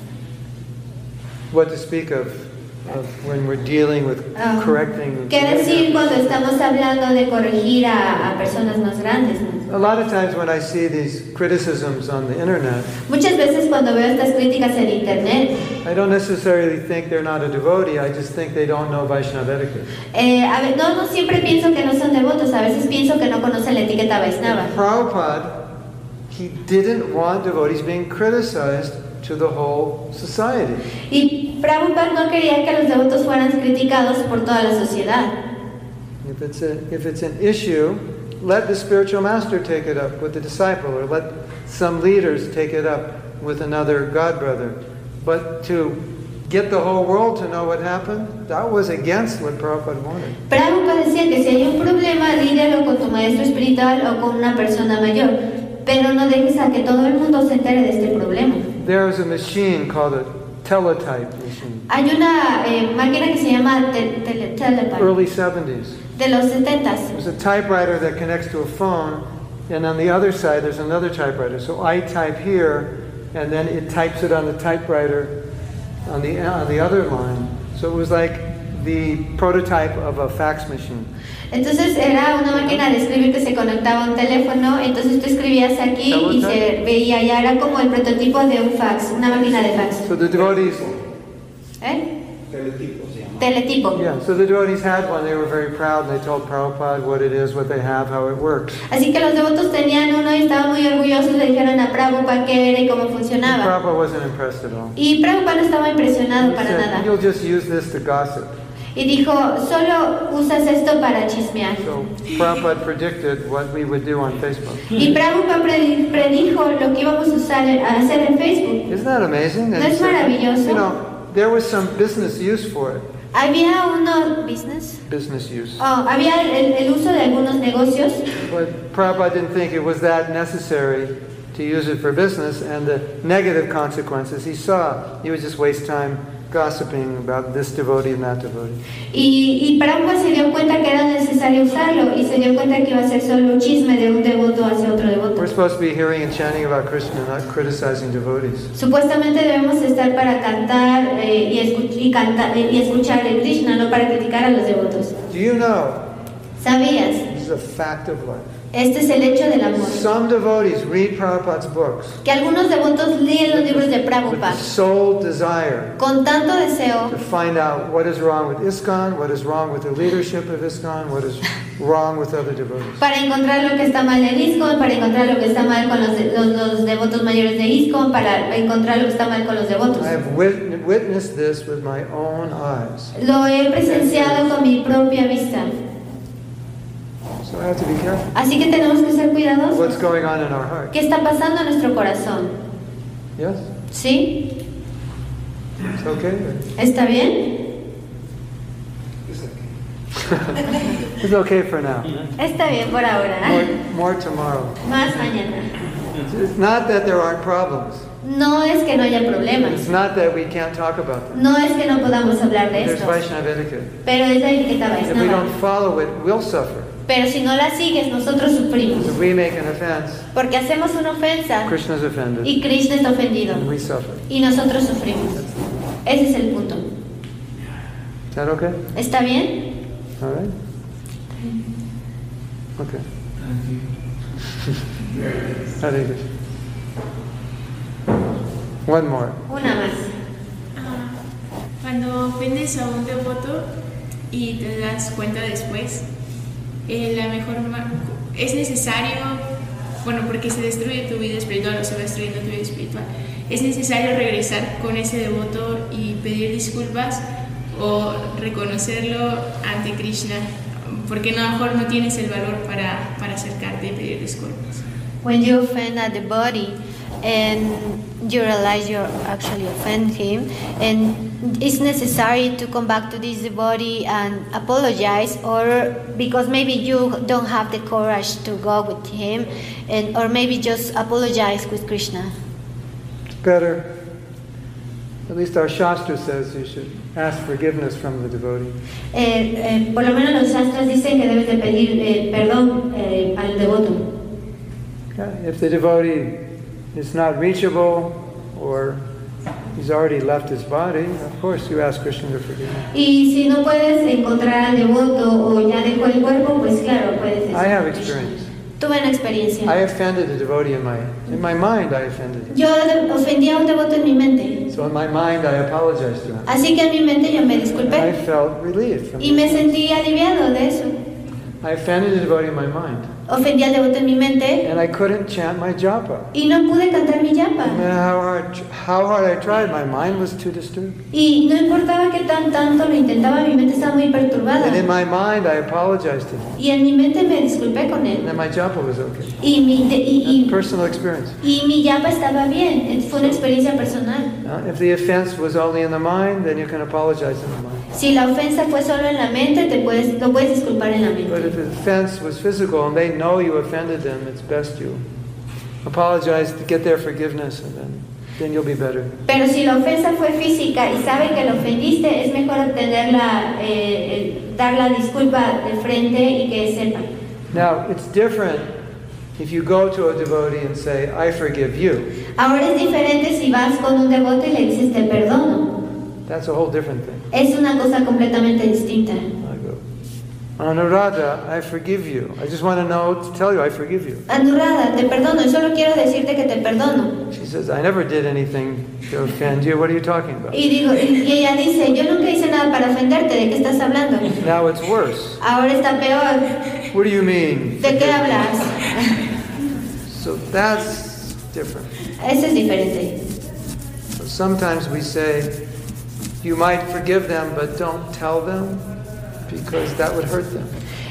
What to speak of, of when we're dealing with Ah, correcting. ¿Qué decir cuando estamos hablando de corregir a, a personas más grandes? no? A lot of times when I see these criticisms on the internet, Muchas veces cuando veo estas críticas en internet, I don't necessarily think they're not a devotee, I just think they don't know Vaishnava etiquette. eh, a ver, no, no siempre pienso que no son devotos, a veces pienso que no conocen la etiqueta Vaisnava. Prabhupada, he didn't want devotees being criticized to the whole society. Y Prabhupada no quería que los devotos fueran criticados por toda la sociedad. If it's, a, if it's an issue, let the spiritual master take it up with the disciple, or let some leaders take it up with another god brother. But to get the whole world to know what happened, that was against what Prabhupada wanted. Prabhupada decía que si hay un problema, lídialo con tu maestro espiritual o con una persona mayor, pero no dejes a que todo el mundo se entere de este problema. There's a machine called a teletype machine, Hay una eh, máquina que se llama te- tele- teletype, early 70s. de los 70s. There's a typewriter that connects to a phone, and on the other side, there's another typewriter. So I type here, and then it types it on the typewriter on the, on the other line. So it was like the prototype of a fax machine. Entonces era una máquina de escribir que se conectaba a un teléfono, entonces tú escribías aquí y se veía, ya era como el prototipo de un fax, una máquina de fax. So the devotees, ¿Eh? Teletipo se llama. Teletipo. yeah, so the devotees had one. They were very proud, and they told Prabhupada what it is, what they have, how it works. Así que los devotos tenían uno y estaban muy orgullosos, le dijeron a Prabhupada qué era y cómo And funcionaba. Prabhupada wasn't impressed at all. Y Prabhupada no estaba impresionado He para said, nada. You'll just use this to gossip. Y dijo, solo usas esto para chismear. So Prabhupada predicted what we would do on Facebook. Y Prabhupada predi- predijo lo que íbamos a usar a hacer en Facebook. Isn't that amazing? ¿No es so, maravilloso? You know, there was some business use for it. Había uno business. Business use. Oh, había el, el uso de algunos negocios, But Prabhupada didn't think it was that necessary to use it for business, and the negative consequences he saw. He would just waste time gossiping about this devotee and that devotee. y, y Prabhupada se dio cuenta que era necesario usarlo y se dio cuenta que iba a ser solo un chisme de un devoto hacia otro devoto. We're supposed to be hearing and chanting about Krishna, not criticizing devotees. Supuestamente debemos estar para cantar eh, y, escu- y canta- y escuchar de Krishna, no para criticar a los devotos. Do you know? ¿Sabías? This is a fact of life. Este es el hecho del amor. Some devotees read Prabhupada's books Que algunos devotos leen los libros de with Prabhupada desire con tanto deseo to find out what is wrong with ISKCON, what is wrong with the leadership of ISKCON, what is wrong with other devotees. para encontrar lo que está mal en ISKCON, para encontrar lo que está mal con los, los, los devotos mayores de ISKCON, para encontrar lo que está mal con los devotos. I have wit- witnessed this with my own eyes, Lo he presenciado con mi propia vista. so I have to be careful. Así que tenemos que ser cuidadosos. What's going on in our heart? ¿Qué está pasando en nuestro corazón? Yes, ¿Sí? ¿Está bien? It's okay for now. Está bien por ahora. More, more tomorrow. Más mañana. It's not that there aren't problems. No es que no haya problemas. It's not that we can't talk about them. No es que no podamos hablar de There's esto. Vaishnava etiquette. Pero es la etiqueta If we don't follow it, we'll suffer. Pero si no la sigues, nosotros sufrimos. If we make an offense, Porque hacemos una ofensa Krishna's offended, y Krishna está ofendido. and we suffer. Y nosotros sufrimos. Ese es el punto. Is that okay? ¿Está bien? All right? Okay. Hare Krishna. One more. Una más. Ah, Cuando ofendes a un devoto y te das cuenta después, eh, la mejor es necesario, bueno, porque se destruye tu vida espiritual o se va destruyendo tu vida espiritual, es necesario regresar con ese devoto y pedir disculpas o reconocerlo ante Krishna, porque a lo mejor no tienes el valor para, para acercarte y pedir disculpas. When you offend a devotee and you realize you actually offend him, and it's necessary to come back to this body and apologize, or because maybe you don't have the courage to go with him, and or maybe just apologize with Krishna. It's better. At least our Shastra says you should ask forgiveness from the devotee. Eh, eh, por lo menos los shastras dicen que debes de pedir eh, perdón eh, al devoto. Yeah, If the devotee is not reachable or he's already left his body, of course you ask Krishna to forgive him. Y si no puedes encontrar al devoto o ya dejó el cuerpo, pues claro, puedes. I have experience. Tuve una experiencia. I offended a devotee in my in my mind. I offended him. Yo de- ofendí a un devoto en mi mente. So in my mind, I apologized to him. Así que en mi mente yo me I felt relieved from Y me it. sentí aliviado de eso. I offended a devotee in my mind, Ofendí al devoto en mi mente and I couldn't chant my japa. y no pude cantar mi japa. No matter how hard how hard I tried, my mind was too disturbed. Y no importaba que tan tanto lo intentaba, mi mente estaba muy perturbada. And in my mind, I apologized to him, Y en mi mente me disculpé con and él. then my japa was okay. Y mi, de- y, y, personal experience. y mi yapa estaba bien. Fue una experiencia personal. Uh, if the offense was only in the mind, then you can apologize in the mind. Si la ofensa fue solo en la mente, te puedes, lo puedes disculpar en la But mente. if the offense was physical and they know you offended them, it's best you apologize to get their forgiveness, and then then you'll be better. Pero si la ofensa fue física y saben que lo ofendiste, es mejor obtener la, eh, el- dar la disculpa de frente y que sepan. Now it's different if you go to a devotee and say, "I forgive you." Ahora es diferente si vas con un devoto y le dices te perdono. That's a whole different thing. Es una cosa completamente distinta. I go, Anuradha, I forgive you. I just want to know to tell you I forgive you. Anurrada, te perdono, y solo quiero decirte que te perdono. She says, I never did anything to offend you. What are you talking about? Y, digo, y ella dice, yo nunca hice nada para ofenderte, ¿de qué estás hablando? Now it's worse. Ahora está peor. What do you mean? ¿De qué hablas? So that's different. Eso es diferente. So sometimes we say, you might forgive them, but don't tell them because that would hurt them.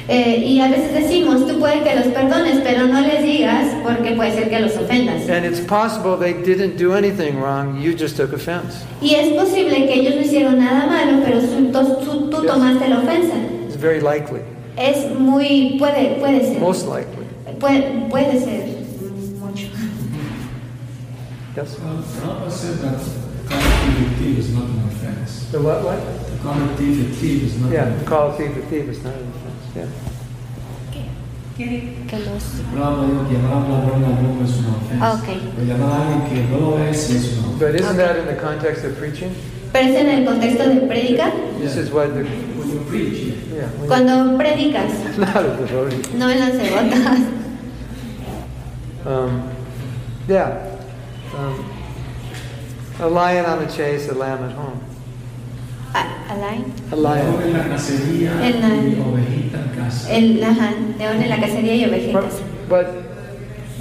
Eh, y a veces decimos, tú puedes que los perdones, pero no les digas porque puede ser que los ofendas. And it's possible they didn't do anything wrong, you just took offense. Y es posible que ellos no hicieron nada malo, pero tú, tú- tú Yes. tomaste la ofensa. It's very likely, Es muy, puede, puede ser. most likely. Puede, puede ser mucho. Yes? Well, Prabhupada said that calling a thief is not an offense. The what, what? Calling a thief a thief is not Yeah, an offense. call a thief a thief is not an offense, yeah. Que los... Prabhupada dijo que llamar a un ladrón ladrón es una ofensa. Ah, ok. Pero llamar a alguien que no lo es es una ofensa. But isn't that in the context of preaching? Pero es en el contexto de prédica. This is what the, When you preach, yeah. yeah. when you- Cuando predicas, Not a devotee. no en las devotas. Um, yeah. Um, a lion on the chase, a lamb at home. A- Alain. A lion. en la cacería En la- y ovejita en casa. El ajá, león en la cacería y But, ovejitas. but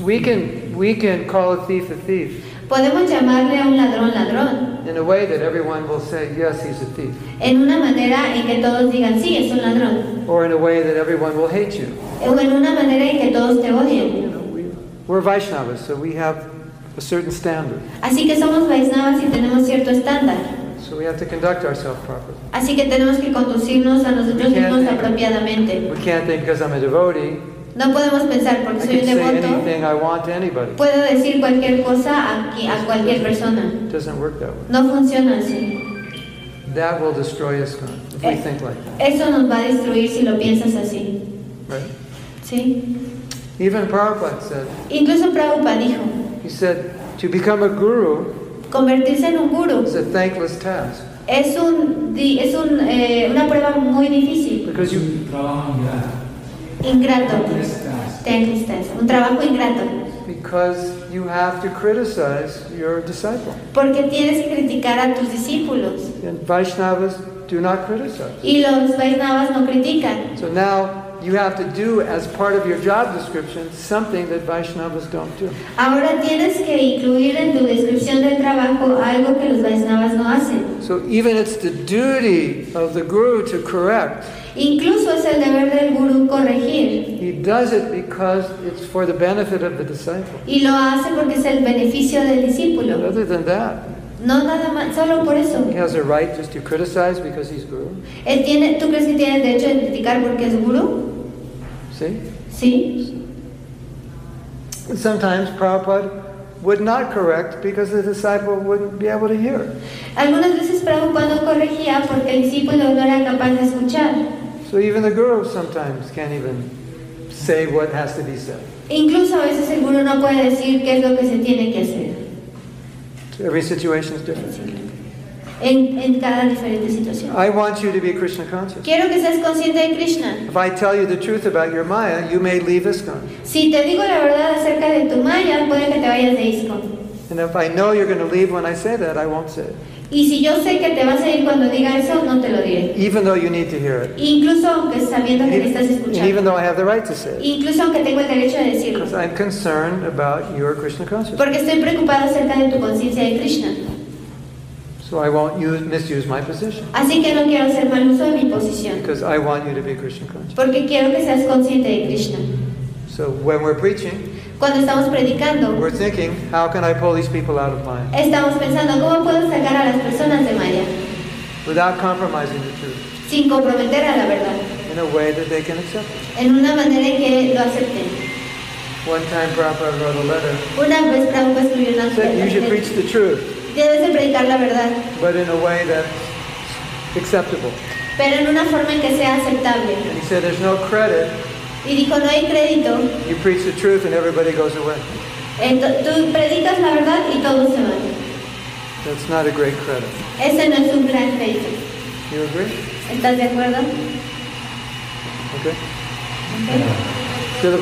we can we can call a thief a thief Podemos llamarle a un ladrón ladrón, in a way that everyone will say yes, he's a thief, en una manera en que todos digan sí, es un ladrón, or in a way that everyone will hate you. o en una manera en que todos te You odien. know, we, we're Vaishnavas, so we have a certain standard. Así que somos Vaisnavas y tenemos cierto estándar. So we have to conduct ourselves properly. Así que tenemos que conducirnos a nosotros mismos apropiadamente. We can't think because I'm a devotee, No podemos pensar porque I soy un devoto, I want to anybody. puedo decir cualquier cosa a, a cualquier persona. It doesn't work that way. No funciona así. That will destroy ISKCON if we Eh. think like that, Eso nos va a destruir si lo piensas así. right? ¿Sí? Even Prabhupada said, Incluso Prabhupada dijo, he said, to become a guru convertirse en un guru is a thankless task es, un, es un, eh, una prueba muy difícil, because you ingrato. ingrato, Tres tasks. thankless task, un trabajo ingrato. Because you have to criticize your disciple. Porque tienes que criticar a tus discípulos. And Vaishnavas do not criticize. Y los Vaisnavas no critican. So now you have to do, as part of your job description, something that Vaishnavas don't do. Ahora tienes que incluir en tu descripción del trabajo algo que los Vaisnavas no hacen. So even it's the duty of the guru to correct. Incluso es el deber del gurú corregir. He does it because it's for the benefit of the disciple. Y lo hace porque es el beneficio del But discípulo. other than that, No nada más, solo por eso. he has a right just to criticize because he's guru. Él tiene, ¿Tú crees que tiene derecho de criticar porque es? See? Sí. And sometimes Prabhupada would not correct because the disciple wouldn't be able to hear. Algunas veces Prabhupada no corregía porque el discípulo no era capaz de escuchar. So even the guru sometimes can't even say what has to be said. Incluso a veces el gurú no puede decir qué es lo que se tiene que hacer every situation is different. en, en cada diferente situación. I want you to be Krishna conscious. Quiero que seas consciente de Krishna. If I tell you the truth about your Maya, you may leave ISKCON. Si te digo la verdad acerca de tu maya, puede que te vayas de ISKCON. And if I know you're going to leave when I say that, I won't say it. Y si yo sé que te vas a ir cuando diga eso, no te lo diré. Even though you need to hear it. Incluso aunque sabiendo que me estás And even though I have the right to say it. Incluso aunque tengo el derecho de decirlo. Because I'm concerned about your Krishna consciousness. Porque estoy preocupado acerca de tu conciencia de Krishna. So I won't use, misuse my position. Así que no quiero hacer mal uso de mi posición. Because I want you to be Krishna conscious. Porque quiero que seas consciente de Krishna. So when we're preaching, Cuando estamos predicando, we're thinking, how can I pull these people out of Maya? estamos pensando cómo puedo sacar a las personas de Maya Without compromising the truth. sin comprometer a la verdad, In a way that they can accept it. en una manera que lo acepten. One time Prabhupada wrote a letter. Una vez Prabhupada escribió una Said you should preach the truth, Debes de predicar la verdad, but in a way that's acceptable. pero en una forma en que sea aceptable. And he said there's no credit. Y dijo, no hay crédito, You preach the truth and everybody goes away. ento- tú predicas la verdad y todos se van. That's not a great credit. Ese no es un gran crédito. You agree? ¿Estás de acuerdo? Okay. Ok. To the